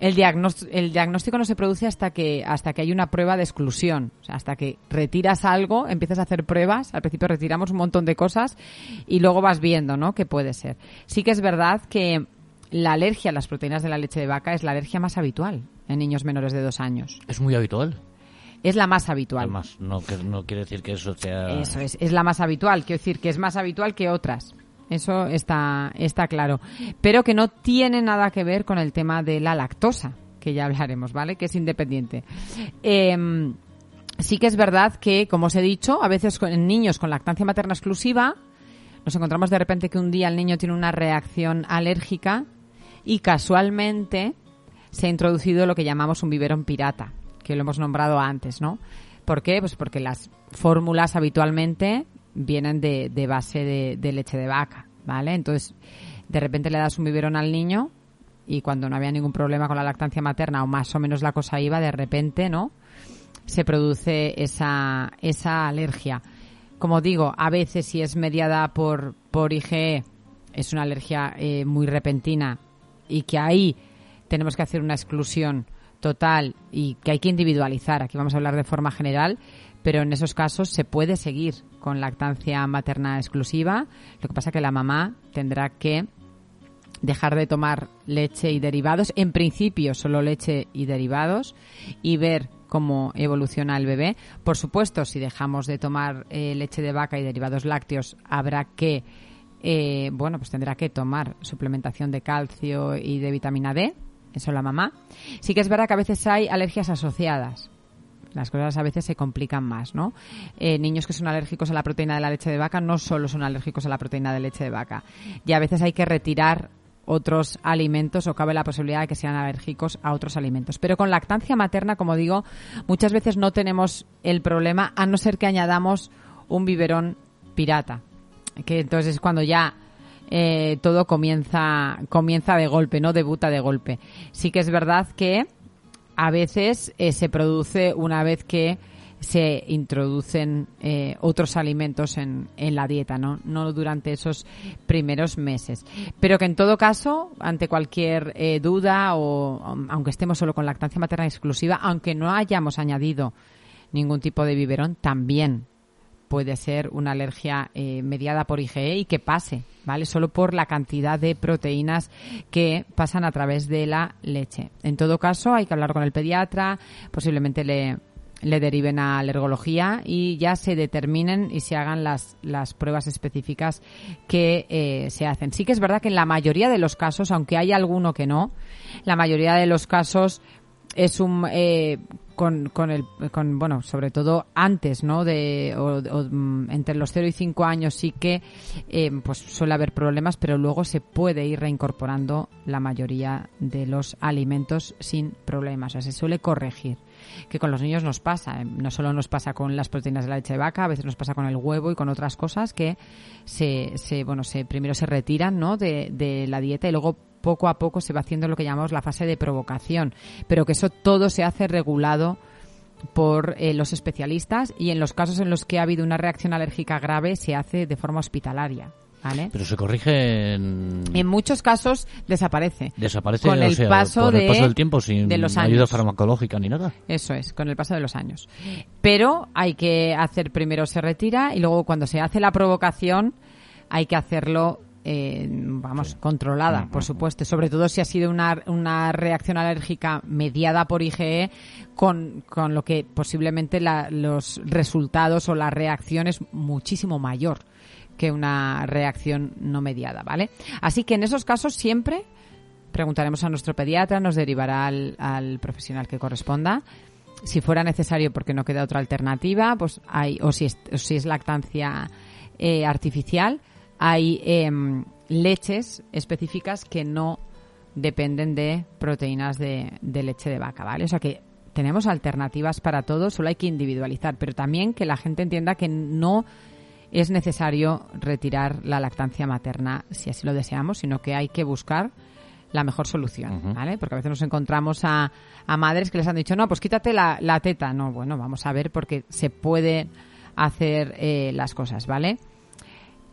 el diagnóstico, el diagnóstico no se produce hasta que hasta que hay una prueba de exclusión, o sea, hasta que retiras algo, empiezas a hacer pruebas, al principio retiramos un montón de cosas y luego vas viendo, ¿no? Que puede ser. Sí que es verdad que la alergia a las proteínas de la leche de vaca es la alergia más habitual en niños menores de dos años. Es muy habitual. Es la más habitual. Además, no, que, no quiere decir que eso sea... Eso es, es la más habitual. Quiero decir que es más habitual que otras. Eso está, está claro. Pero que no tiene nada que ver con el tema de la lactosa, que ya hablaremos, ¿vale? Que es independiente. Eh, sí que es verdad que, como os he dicho, a veces en niños con lactancia materna exclusiva, nos encontramos de repente que un día el niño tiene una reacción alérgica y casualmente se ha introducido lo que llamamos un biberón pirata que lo hemos nombrado antes, ¿no? ¿Por qué? Pues porque las fórmulas habitualmente vienen de, de base de, leche de vaca, ¿vale? Entonces, de repente le das un biberón al niño y cuando no había ningún problema con la lactancia materna o más o menos la cosa iba, de repente, ¿no? Se produce esa, esa alergia. Como digo, a veces si es mediada por, por IgE, es una alergia eh, muy repentina y que ahí tenemos que hacer una exclusión total y que hay que individualizar. Aquí vamos a hablar de forma general, pero en esos casos se puede seguir con lactancia materna exclusiva. Lo que pasa que la mamá tendrá que dejar de tomar leche y derivados, en principio solo leche y derivados, y ver cómo evoluciona el bebé. Por supuesto, si dejamos de tomar eh, leche de vaca y derivados lácteos, habrá que, eh, bueno, pues tendrá que tomar suplementación de calcio y de vitamina D, eso la mamá. Sí que es verdad que a veces hay alergias asociadas. Las cosas a veces se complican más, ¿no? Eh, niños que son alérgicos a la proteína de la leche de vaca no solo son alérgicos a la proteína de leche de vaca. Y a veces hay que retirar otros alimentos o cabe la posibilidad de que sean alérgicos a otros alimentos. Pero con lactancia materna, como digo, muchas veces no tenemos el problema a no ser que añadamos un biberón pirata, que entonces es cuando ya eh, todo comienza comienza de golpe, no debuta de golpe. Sí que es verdad que a veces eh, se produce una vez que se introducen eh, otros alimentos en, en, la dieta, ¿no? no durante esos primeros meses. Pero que en todo caso, ante cualquier eh, duda o aunque estemos solo con lactancia materna exclusiva, aunque no hayamos añadido ningún tipo de biberón, también puede ser una alergia eh, mediada por IgE y que pase, ¿vale? Solo por la cantidad de proteínas que pasan a través de la leche. En todo caso, hay que hablar con el pediatra, posiblemente le, le deriven a alergología y ya se determinen y se hagan las, las pruebas específicas que eh, se hacen. Sí que es verdad que en la mayoría de los casos, aunque hay alguno que no, la mayoría de los casos es un eh, con, con el con bueno sobre todo antes no de o, mm, entre los 0 y 5 años sí que eh, pues suele haber problemas pero luego se puede ir reincorporando la mayoría de los alimentos sin problemas. O sea se suele corregir que con los niños nos pasa. Eh, no solo nos pasa con las proteínas de la leche de vaca a veces nos pasa con el huevo y con otras cosas que se, se bueno se primero se retiran no de, de la dieta y luego poco a poco se va haciendo lo que llamamos la fase de provocación, pero que eso todo se hace regulado por eh, los especialistas y en los casos en los que ha habido una reacción alérgica grave se hace de forma hospitalaria. ¿Vale? Pero se corrige en... En muchos casos desaparece. Desaparece con el, paso, por de, el paso del tiempo sin de los ayuda años. farmacológica ni nada. Eso es, con el paso de los años. Pero hay que hacer primero se retira y luego cuando se hace la provocación hay que hacerlo eh, vamos, controlada, por supuesto, sobre todo si ha sido una, una reacción alérgica mediada por IgE, con, con lo que posiblemente la, los resultados o la reacción es muchísimo mayor que una reacción no mediada, ¿vale? Así que en esos casos siempre preguntaremos a nuestro pediatra, nos derivará al, al profesional que corresponda. Si fuera necesario, porque no queda otra alternativa, pues hay, o si es, o si es lactancia eh, artificial, hay eh, leches específicas que no dependen de proteínas de, de, leche de vaca, ¿vale? O sea que tenemos alternativas para todo, solo hay que individualizar, pero también que la gente entienda que no es necesario retirar la lactancia materna si así lo deseamos, sino que hay que buscar la mejor solución, uh -huh. ¿vale? Porque a veces nos encontramos a, a, madres que les han dicho, no, pues quítate la, la, teta. No, bueno, vamos a ver porque se puede hacer eh, las cosas, ¿vale?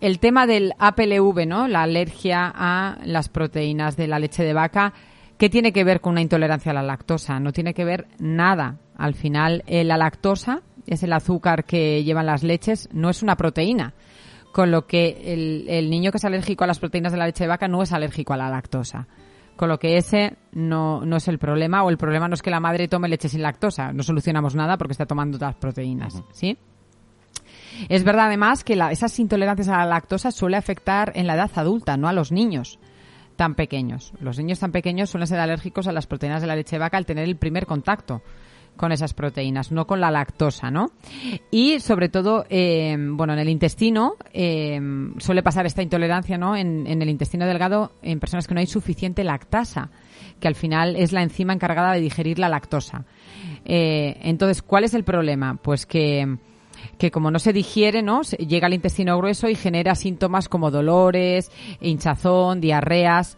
El tema del APLV, ¿no? La alergia a las proteínas de la leche de vaca, ¿qué tiene que ver con una intolerancia a la lactosa? No tiene que ver nada. Al final, eh, la lactosa es el azúcar que llevan las leches, no es una proteína. Con lo que el, el niño que es alérgico a las proteínas de la leche de vaca no es alérgico a la lactosa. Con lo que ese no, no es el problema, o el problema no es que la madre tome leche sin lactosa. No solucionamos nada porque está tomando otras proteínas. ¿sí? Es verdad además que la, esas intolerancias a la lactosa suele afectar en la edad adulta, no a los niños tan pequeños. Los niños tan pequeños suelen ser alérgicos a las proteínas de la leche vaca al tener el primer contacto con esas proteínas, no con la lactosa, ¿no? Y sobre todo, eh, bueno, en el intestino eh, suele pasar esta intolerancia, ¿no? En, en, el intestino delgado en personas que no hay suficiente lactasa, que al final es la enzima encargada de digerir la lactosa. Eh, entonces, ¿cuál es el problema? Pues que que como no se digiere, ¿no? Llega al intestino grueso y genera síntomas como dolores, hinchazón, diarreas,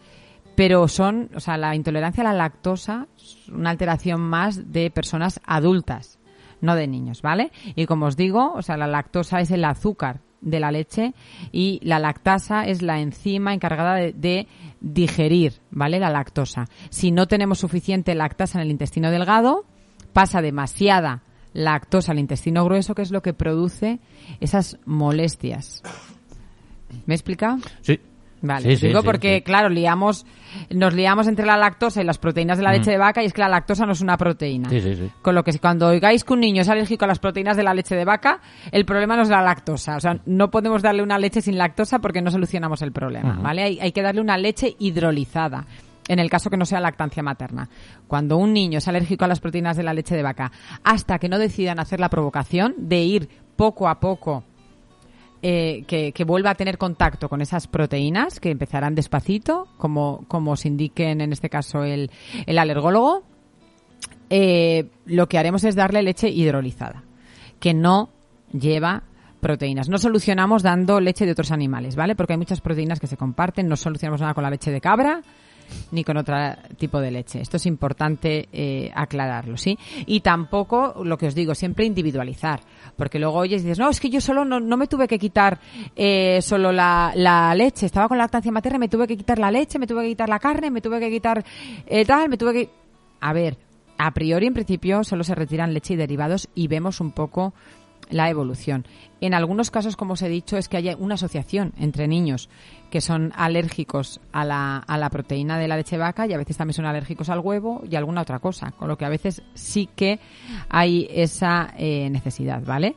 pero son, o sea, la intolerancia a la lactosa es una alteración más de personas adultas, no de niños, ¿vale? Y como os digo, o sea, la lactosa es el azúcar de la leche y la lactasa es la enzima encargada de, de, digerir, ¿vale? La lactosa. Si no tenemos suficiente lactasa en el intestino delgado, pasa demasiada lactosa al intestino grueso, que es lo que produce esas molestias. ¿Me he explicado? Sí. Vale, sí, digo sí, porque, claro, liamos, nos liamos entre la lactosa y las proteínas de la leche de vaca y es que la lactosa no es una proteína. Sí, sí, sí. Con lo que si cuando oigáis que un niño es alérgico a las proteínas de la leche de vaca, el problema no es la lactosa. O sea, no podemos darle una leche sin lactosa porque no solucionamos el problema, uh -huh. ¿vale? Hay, hay que darle una leche hidrolizada en el caso que no sea lactancia materna. Cuando un niño es alérgico a las proteínas de la leche de vaca, hasta que no decidan hacer la provocación de ir poco a poco eh, que, vuelva a tener contacto con esas proteínas que empezarán despacito, como, como os indiquen en este caso el, el alergólogo, eh, lo que haremos es darle leche hidrolizada, que no lleva proteínas. No solucionamos dando leche de otros animales, ¿vale? Porque hay muchas proteínas que se comparten, no solucionamos nada con la leche de cabra ni con otro tipo de leche. Esto es importante eh, aclararlo, ¿sí? Y tampoco, lo que os digo, siempre individualizar. Porque luego oyes y dices, no, es que yo solo no, no me tuve que quitar eh, solo la, la leche, estaba con lactancia materna, me tuve que quitar la leche, me tuve que quitar la carne, me tuve que quitar eh, tal, me tuve que... A ver, a priori, en principio, solo se retiran leche y derivados y vemos un poco la evolución. En algunos casos, como os he dicho, es que hay una asociación entre niños que son alérgicos a la, a la proteína de la leche vaca y a veces también son alérgicos al huevo y alguna otra cosa, con lo que a veces sí que hay esa eh, necesidad, ¿vale?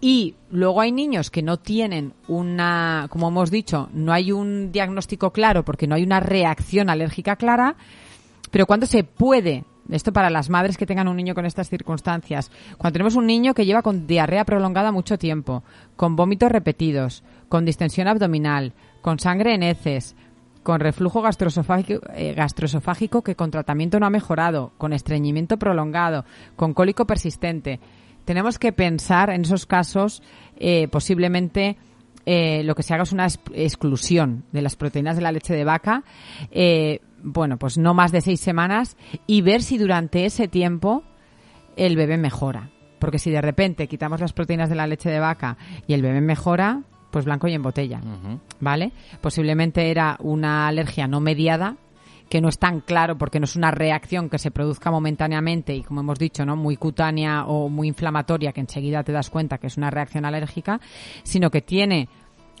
Y luego hay niños que no tienen una, como hemos dicho, no hay un diagnóstico claro porque no hay una reacción alérgica clara, pero cuando se puede esto para las madres que tengan un niño con estas circunstancias. Cuando tenemos un niño que lleva con diarrea prolongada mucho tiempo, con vómitos repetidos, con distensión abdominal, con sangre en heces, con reflujo gastroesofágico, eh, que con tratamiento no ha mejorado, con estreñimiento prolongado, con cólico persistente. Tenemos que pensar en esos casos eh, posiblemente eh, lo que se haga es una ex- exclusión de las proteínas de la leche de vaca, bueno, pues no más de seis semanas y ver si durante ese tiempo el bebé mejora. Porque si de repente quitamos las proteínas de la leche de vaca y el bebé mejora, pues blanco y en botella, ¿vale? Posiblemente era una alergia no mediada que no es tan claro porque no es una reacción que se produzca momentáneamente y como hemos dicho, ¿no? muy cutánea o muy inflamatoria que enseguida te das cuenta que es una reacción alérgica, sino que tiene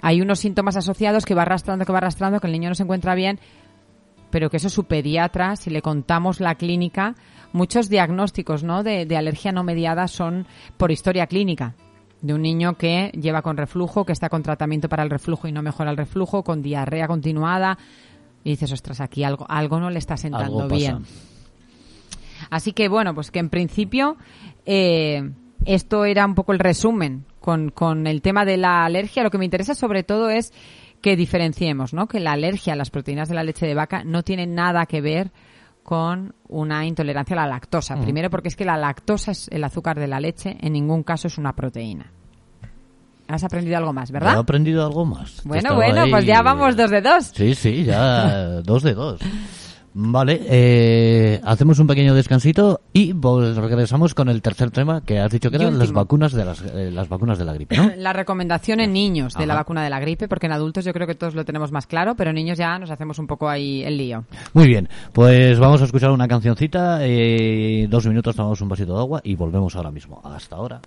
hay unos síntomas asociados que va arrastrando, que va arrastrando, que el niño no se encuentra bien, pero que eso su pediatra, si le contamos la clínica, muchos diagnósticos ¿no? de, de alergia no mediada son por historia clínica. De un niño que lleva con reflujo, que está con tratamiento para el reflujo y no mejora el reflujo, con diarrea continuada. Y dices, ostras, aquí algo, algo no le está sentando Algo bien. Así que bueno, pues que en principio eh, esto era un poco el resumen con, con el tema de la alergia. Lo que me interesa sobre todo es que diferenciemos, ¿no? Que la alergia a las proteínas de la leche de vaca no tiene nada que ver con una intolerancia a la lactosa. Mm. Primero porque es que la lactosa es el azúcar de la leche, en ningún caso es una proteína. Has aprendido algo más, ¿He ¿verdad? aprendido algo más? Bueno, bueno, ahí- pues ya vamos dos de dos. Sí, sí, ya dos de dos. *laughs* Vale, eh, hacemos un pequeño descansito y regresamos con el tercer tema que has dicho que eran las vacunas de las, eh, las vacunas de la gripe, ¿no? *coughs* La recomendación en niños de la vacuna de la gripe, porque en adultos yo creo que todos lo tenemos más claro, pero en niños ya nos hacemos un poco ahí el lío. Muy bien, pues vamos a escuchar una cancioncita, eh, dos minutos tomamos un vasito de agua y volvemos ahora mismo. Hasta ahora.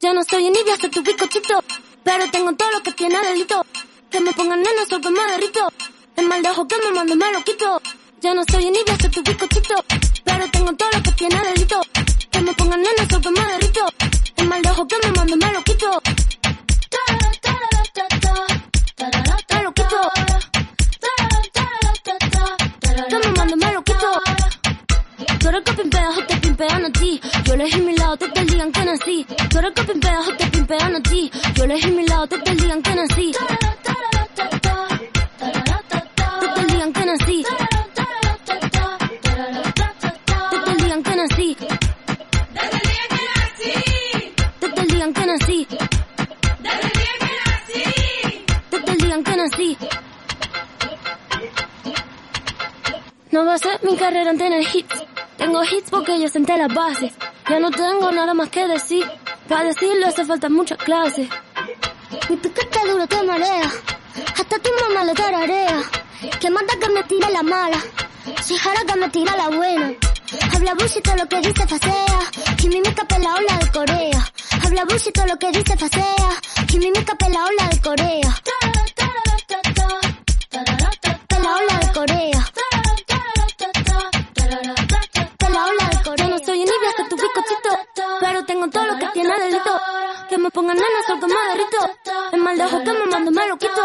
Ya no soy envidia hasta tu bizcochito, pero tengo todo lo que tiene delito. Que me pongan nena sol que me. El mal de ojo que me mando me lo quito. Ya no soy envidia hasta tu bizcochito, pero tengo todo lo que tiene delito. Que me pongan nena sol que me. El mal de ojo que me me lo quito. Que me me lo quito. Te. Yo elegí mi lado, te en que nací. Tú eres que pimpeas te pimpean a ti. Yo elegí mi lado, te en que nací. No va a ser mi carrera en tener hits. Tengo hits porque yo senté las bases. Ya no tengo nada más que decir. Para decirlo hace falta muchas clases. Mi piquete duro te marea, hasta tu mamá lo tararea. Que manda que me tira la mala, si jara que me tira la buena. Habla bullshit lo que dice facea, y mi mica la ola de Corea. Habla bullshit lo que dice facea, y mi mica la ola de Corea. La ola de Corea. Todo lo que tiene delito. Que me pongan nena sol que me derrito. El mal de que me mando me lo quito.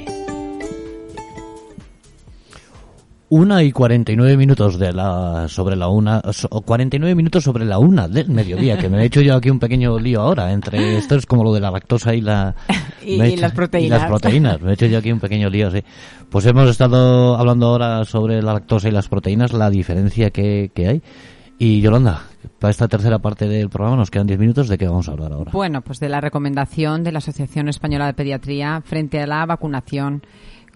Una y 49 minutos de la sobre la una, so- 49 minutos sobre la una del mediodía, que me he hecho yo aquí un pequeño lío ahora entre esto es como lo de la lactosa y la *laughs* Y- las proteínas. y las proteínas. Me he hecho yo aquí un pequeño lío, sí. Pues hemos estado hablando ahora sobre la lactosa y las proteínas, la diferencia que, que hay. Y Yolanda, para esta tercera parte del programa nos quedan 10 minutos, ¿de qué vamos a hablar ahora? Bueno, pues de la recomendación de la Asociación Española de Pediatría frente a la vacunación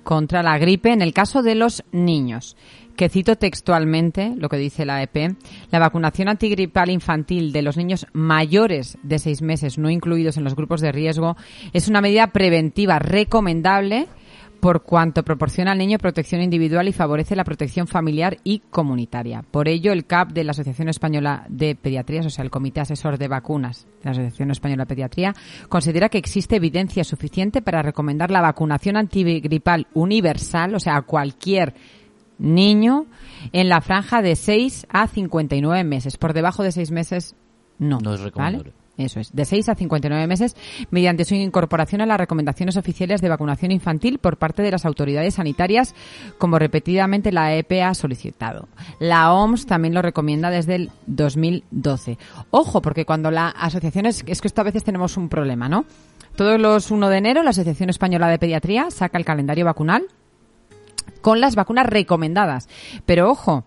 contra la gripe en el caso de los niños. Que cito textualmente lo que dice la EP. La vacunación antigripal infantil de los niños mayores de seis meses, no incluidos en los grupos de riesgo, es una medida preventiva recomendable por cuanto proporciona al niño protección individual y favorece la protección familiar y comunitaria. Por ello, el CAP de la Asociación Española de Pediatrías, o sea, el Comité Asesor de Vacunas de la Asociación Española de Pediatría, considera que existe evidencia suficiente para recomendar la vacunación antigripal universal, o sea, a cualquier niño, en la franja de 6 a 59 meses. Por debajo de 6 meses, no. No es recomendable. ¿vale? Eso es, de 6 a 59 meses, mediante su incorporación a las recomendaciones oficiales de vacunación infantil por parte de las autoridades sanitarias, como repetidamente la EP ha solicitado. La OMS también lo recomienda desde el 2012. Ojo, porque cuando la asociación es, que esto a veces tenemos un problema, ¿no? Todos los 1 de enero la Asociación Española de Pediatría saca el calendario vacunal con las vacunas recomendadas. Pero ojo,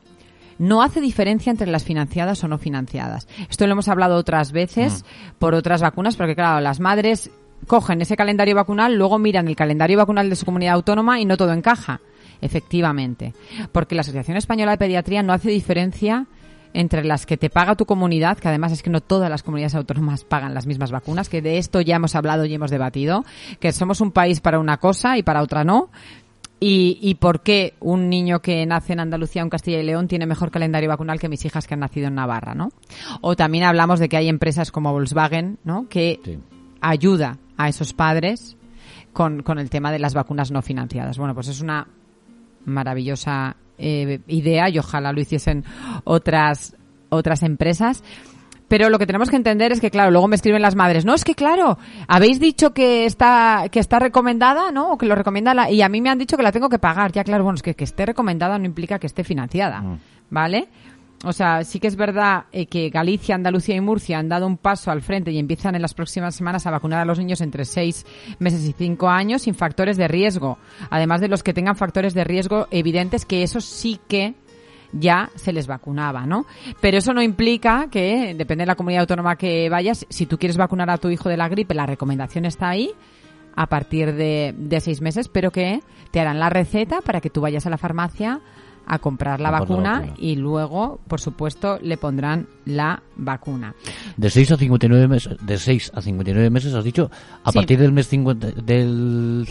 no hace diferencia entre las financiadas o no financiadas. Esto lo hemos hablado otras veces por otras vacunas, porque claro, las madres cogen ese calendario vacunal, luego miran el calendario vacunal de su comunidad autónoma y no todo encaja. Efectivamente. Porque la Asociación Española de Pediatría no hace diferencia entre las que te paga tu comunidad, que además es que no todas las comunidades autónomas pagan las mismas vacunas, que de esto ya hemos hablado y hemos debatido, que somos un país para una cosa y para otra no, y, y por qué un niño que nace en Andalucía o en Castilla y León tiene mejor calendario vacunal que mis hijas que han nacido en Navarra, ¿no? O también hablamos de que hay empresas como Volkswagen, ¿no? Que Sí. ayuda a esos padres con, con el tema de las vacunas no financiadas. Bueno, pues es una maravillosa eh, idea y ojalá lo hiciesen otras otras empresas. Pero lo que tenemos que entender es que, claro, luego me escriben las madres, no, es que, claro, habéis dicho que está, que está recomendada, ¿no? O que lo recomienda la, y a mí me han dicho que la tengo que pagar. Ya, claro, bueno, es que que esté recomendada no implica que esté financiada, ¿vale? O sea, sí que es verdad eh, que Galicia, Andalucía y Murcia han dado un paso al frente y empiezan en las próximas semanas a vacunar a los niños entre seis meses y cinco años sin factores de riesgo. Además de los que tengan factores de riesgo evidentes, que eso sí que ya se les vacunaba, ¿no? Pero eso no implica que, depende de la comunidad autónoma que vayas, si tú quieres vacunar a tu hijo de la gripe, la recomendación está ahí a partir de, de seis meses, pero que te harán la receta para que tú vayas a la farmacia a comprar la A por la vacuna y luego, por supuesto, le pondrán la vacuna. De 6 a 59 meses, de 6 a 59 meses has dicho, a Sí. partir del mes 50, de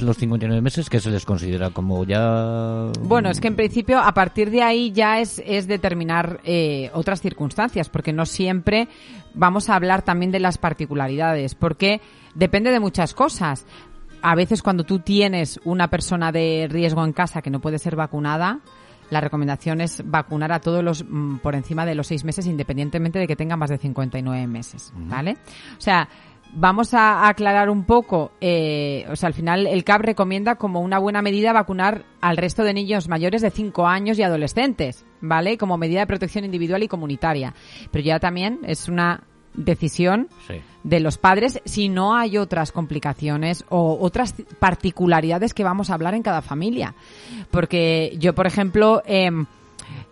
los 59 meses que se les considera como ya Bueno, es que en principio a partir de ahí ya es, es determinar eh, otras circunstancias, porque no siempre vamos a hablar también de las particularidades, porque depende de muchas cosas. A veces cuando tú tienes una persona de riesgo en casa que no puede ser vacunada, la recomendación es vacunar a todos los mm, por encima de los seis meses, independientemente de que tengan más de 59 meses, ¿vale? O sea, vamos a aclarar un poco, eh, o sea, al final el CAP recomienda como una buena medida vacunar al resto de niños mayores de 5 años y adolescentes, ¿vale? Como medida de protección individual y comunitaria. Pero ya también es una decisión Sí. de los padres si no hay otras complicaciones o otras particularidades que vamos a hablar en cada familia. Porque yo, por ejemplo, em,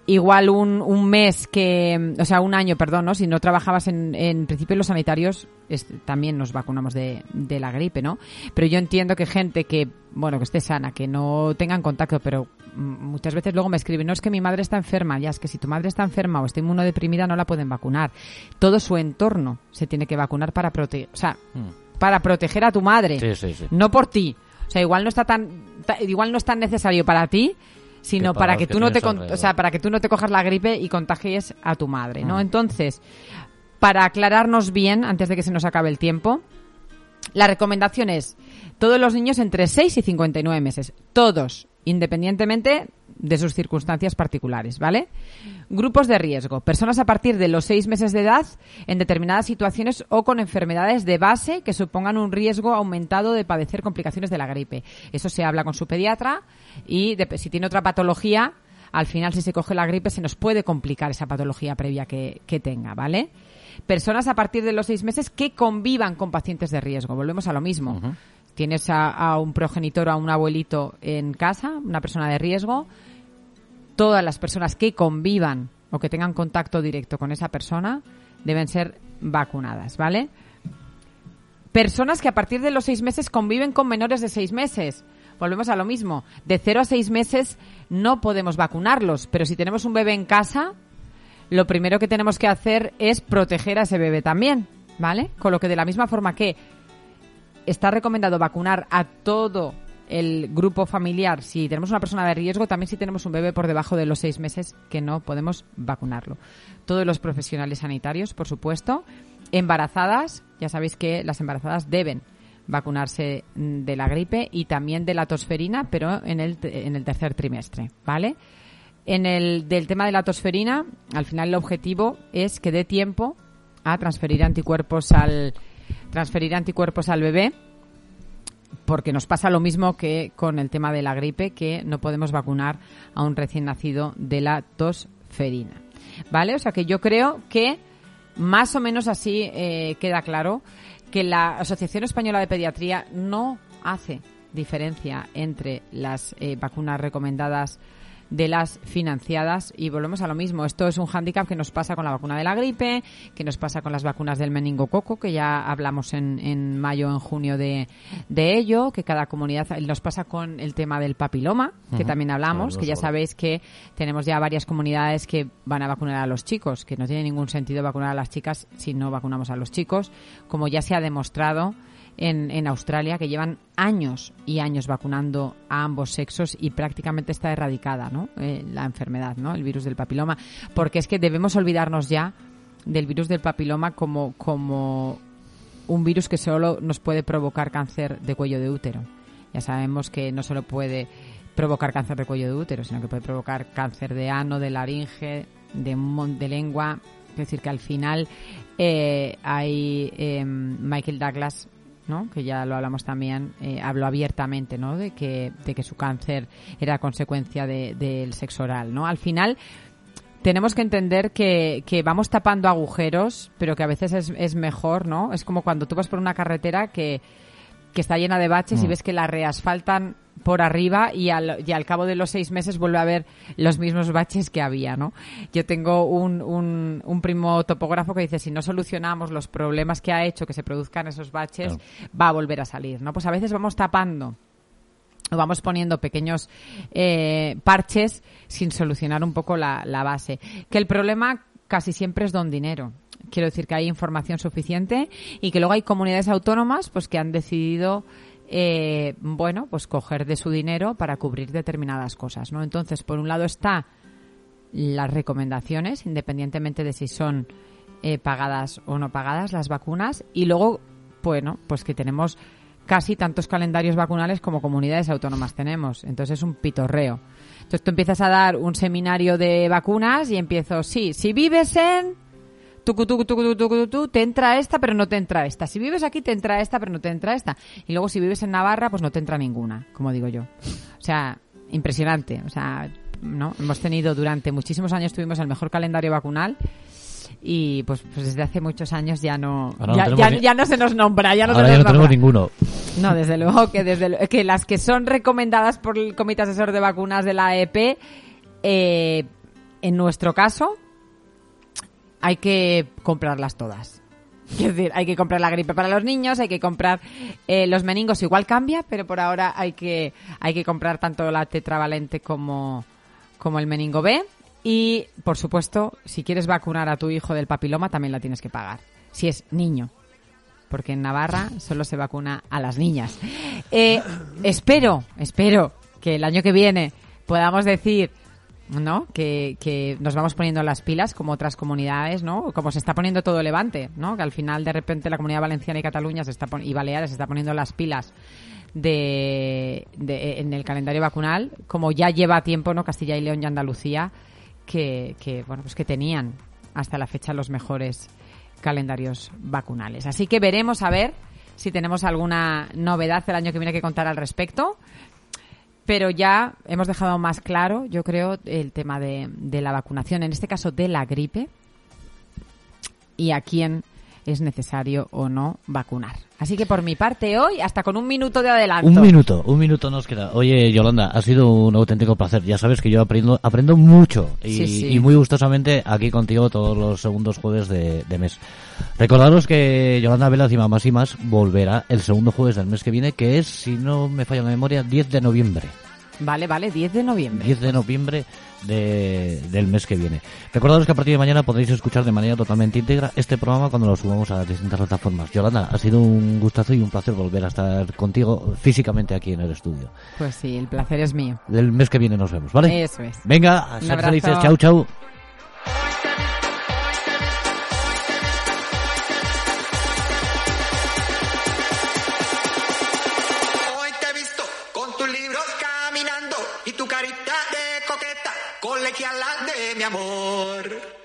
igual un, un mes que, o sea, un año, perdón, ¿no? Si no trabajabas en, en principio los sanitarios, es- también nos vacunamos de, de la gripe, ¿no? Pero yo entiendo que gente que, bueno, que esté sana, que no tengan contacto, pero muchas veces luego me escriben, no es que mi madre está enferma, ya es que si tu madre está enferma o está inmunodeprimida no la pueden vacunar. Todo su entorno se tiene que vacunar para proteger, o sea, para proteger a tu madre, Sí, sí, sí. no por ti. O sea, igual no está tan, ta- igual no es tan necesario para ti, sino Que para que que tú no te o sea, para que tú no te cojas la gripe y contagies a tu madre, ¿no? Mm. Entonces, para aclararnos bien antes de que se nos acabe el tiempo, la recomendación es todos los niños entre 6 y 59 meses, todos, independientemente de sus circunstancias particulares, ¿vale? Grupos de riesgo, personas a partir de los 6 meses de edad en determinadas situaciones o con enfermedades de base que supongan un riesgo aumentado de padecer complicaciones de la gripe. Eso se habla con su pediatra y de- si tiene otra patología, al final si se coge la gripe se nos puede complicar esa patología previa que tenga, ¿vale? Personas a partir de los seis meses que convivan con pacientes de riesgo. Volvemos a lo mismo. Tienes a, un progenitor o a un abuelito en casa, una persona de riesgo. Todas las personas que convivan o que tengan contacto directo con esa persona deben ser vacunadas, ¿vale? Personas que a partir de los seis meses conviven con menores de seis meses. Volvemos a lo mismo. De cero a seis meses no podemos vacunarlos, pero si tenemos un bebé en casa, lo primero que tenemos que hacer es proteger a ese bebé también, ¿vale? Con lo que de la misma forma que está recomendado vacunar a todo el grupo familiar, si tenemos una persona de riesgo, también si tenemos un bebé por debajo de los seis meses, que no podemos vacunarlo. Todos los profesionales sanitarios, por supuesto, embarazadas, ya sabéis que las embarazadas deben vacunarse mm, de la gripe y también de la tosferina, pero en el, en el tercer trimestre, ¿vale? En el del tema de la tosferina, al final el objetivo es que dé tiempo a transferir anticuerpos al transferir anticuerpos al bebé porque nos pasa lo mismo que con el tema de la gripe, que no podemos vacunar a un recién nacido de la tosferina. ¿Vale? O sea que yo creo que más o menos así eh, queda claro que la Asociación Española de Pediatría no hace diferencia entre las eh, vacunas recomendadas de las financiadas. Y volvemos a lo mismo. Esto es un hándicap que nos pasa con la vacuna de la gripe, que nos pasa con las vacunas del meningococo, que ya hablamos en, en mayo, en junio de, de ello, que cada comunidad nos pasa con el tema del papiloma, que también hablamos, que ya sabéis que tenemos ya varias comunidades que van a vacunar a los chicos, que no tiene ningún sentido vacunar a las chicas si no vacunamos a los chicos, como ya se ha demostrado en, en Australia, que llevan años y años vacunando a ambos sexos y prácticamente está erradicada ¿no? Eh, la enfermedad, ¿no? el virus del papiloma, porque es que debemos olvidarnos ya del virus del papiloma como, como un virus que solo nos puede provocar cáncer de cuello de útero. Ya sabemos que no solo puede provocar cáncer de cuello de útero, sino que puede provocar cáncer de ano, de laringe, de, de lengua. Es decir, que al final eh, hay eh, Michael Douglas, ¿no? que ya lo hablamos también, eh, habló abiertamente ¿no? de, que, de que su cáncer era consecuencia de- del sexo oral. ¿no? Al final tenemos que entender que, que vamos tapando agujeros, pero que a veces es, es mejor, ¿no? Es como cuando tú vas por una carretera que, que está llena de baches y Mm. ves que la reasfaltan por arriba y al, y al cabo de los seis meses vuelve a haber los mismos baches que había, ¿no? Yo tengo un, un, un primo topógrafo que dice, si no solucionamos los problemas que ha hecho que se produzcan esos baches, va a volver a salir, ¿no? Pues a veces vamos tapando o vamos poniendo pequeños eh, parches sin solucionar un poco la, la base. Que el problema casi siempre es don dinero. Quiero decir que hay información suficiente y que luego hay comunidades autónomas pues que han decidido eh, bueno pues coger de su dinero para cubrir determinadas cosas, ¿no? Entonces por un lado está las recomendaciones, independientemente de si son eh, pagadas o no pagadas las vacunas, y luego, bueno, pues que tenemos casi tantos calendarios vacunales como comunidades autónomas tenemos. Entonces es un pitorreo. Entonces tú empiezas a dar un seminario de vacunas y empiezo, sí, si vives en tucu, tucu, tucu, tucu, tucu, te entra esta, pero no te entra esta. Si vives aquí, te entra esta, pero no te entra esta. Y luego si vives en Navarra, pues no te entra ninguna, como digo yo. O sea, impresionante. O sea, ¿no? Hemos tenido durante muchísimos años, tuvimos el mejor calendario vacunal y pues, pues desde hace muchos años ya no, ya, tenemos ya- ni- ya no se nos nombra, ya no Ahora se ya no tenemos ninguno. No, desde luego que desde que las que son recomendadas por el Comité Asesor de Vacunas de la AEP, eh, en nuestro caso, hay que comprarlas todas. Quiero decir, hay que comprar la gripe para los niños, hay que comprar eh, los meningos, igual cambia, pero por ahora hay que, hay que comprar tanto la tetravalente como, como el meningo B. Y, por supuesto, si quieres vacunar a tu hijo del papiloma, también la tienes que pagar. Si es niño porque en Navarra solo se vacuna a las niñas. Eh, espero, espero que el año que viene podamos decir ¿no? Que, que nos vamos poniendo las pilas como otras comunidades, ¿no? Como se está poniendo todo Levante, ¿no? Que al final de repente la Comunidad Valenciana y Cataluña se está y Baleares se está poniendo las pilas de, de- en el calendario vacunal, como ya lleva tiempo, ¿no? Castilla y León y Andalucía que, que bueno, pues que tenían hasta la fecha los mejores calendarios vacunales. Así que veremos a ver si tenemos alguna novedad el año que viene que contar al respecto pero ya hemos dejado más claro, yo creo, el tema de, de la vacunación, en este caso de la gripe, y a quién es necesario o no vacunar. Así que por mi parte hoy, hasta con un minuto de adelanto. Un minuto, un minuto nos queda. Oye, Yolanda, ha sido un auténtico placer. Ya sabes que yo aprendo, aprendo mucho y, Sí, sí. y muy gustosamente aquí contigo todos los segundos jueves de, de mes. Recordaros que Yolanda Velaz y Mamás y Más volverá el segundo jueves del mes que viene, que es, si no me falla la memoria, 10 de noviembre. Vale, vale, 10 de noviembre. 10 de noviembre de- del mes que viene. Recordaros que a partir de mañana podréis escuchar de manera totalmente íntegra este programa cuando lo subamos a las distintas plataformas. Yolanda, ha sido un gustazo y un placer volver a estar contigo físicamente aquí en el estudio. Pues sí, el placer es mío. Del mes que viene nos vemos, ¿vale? Eso es. Venga, a ser felices. Chau, chau. Mi amor.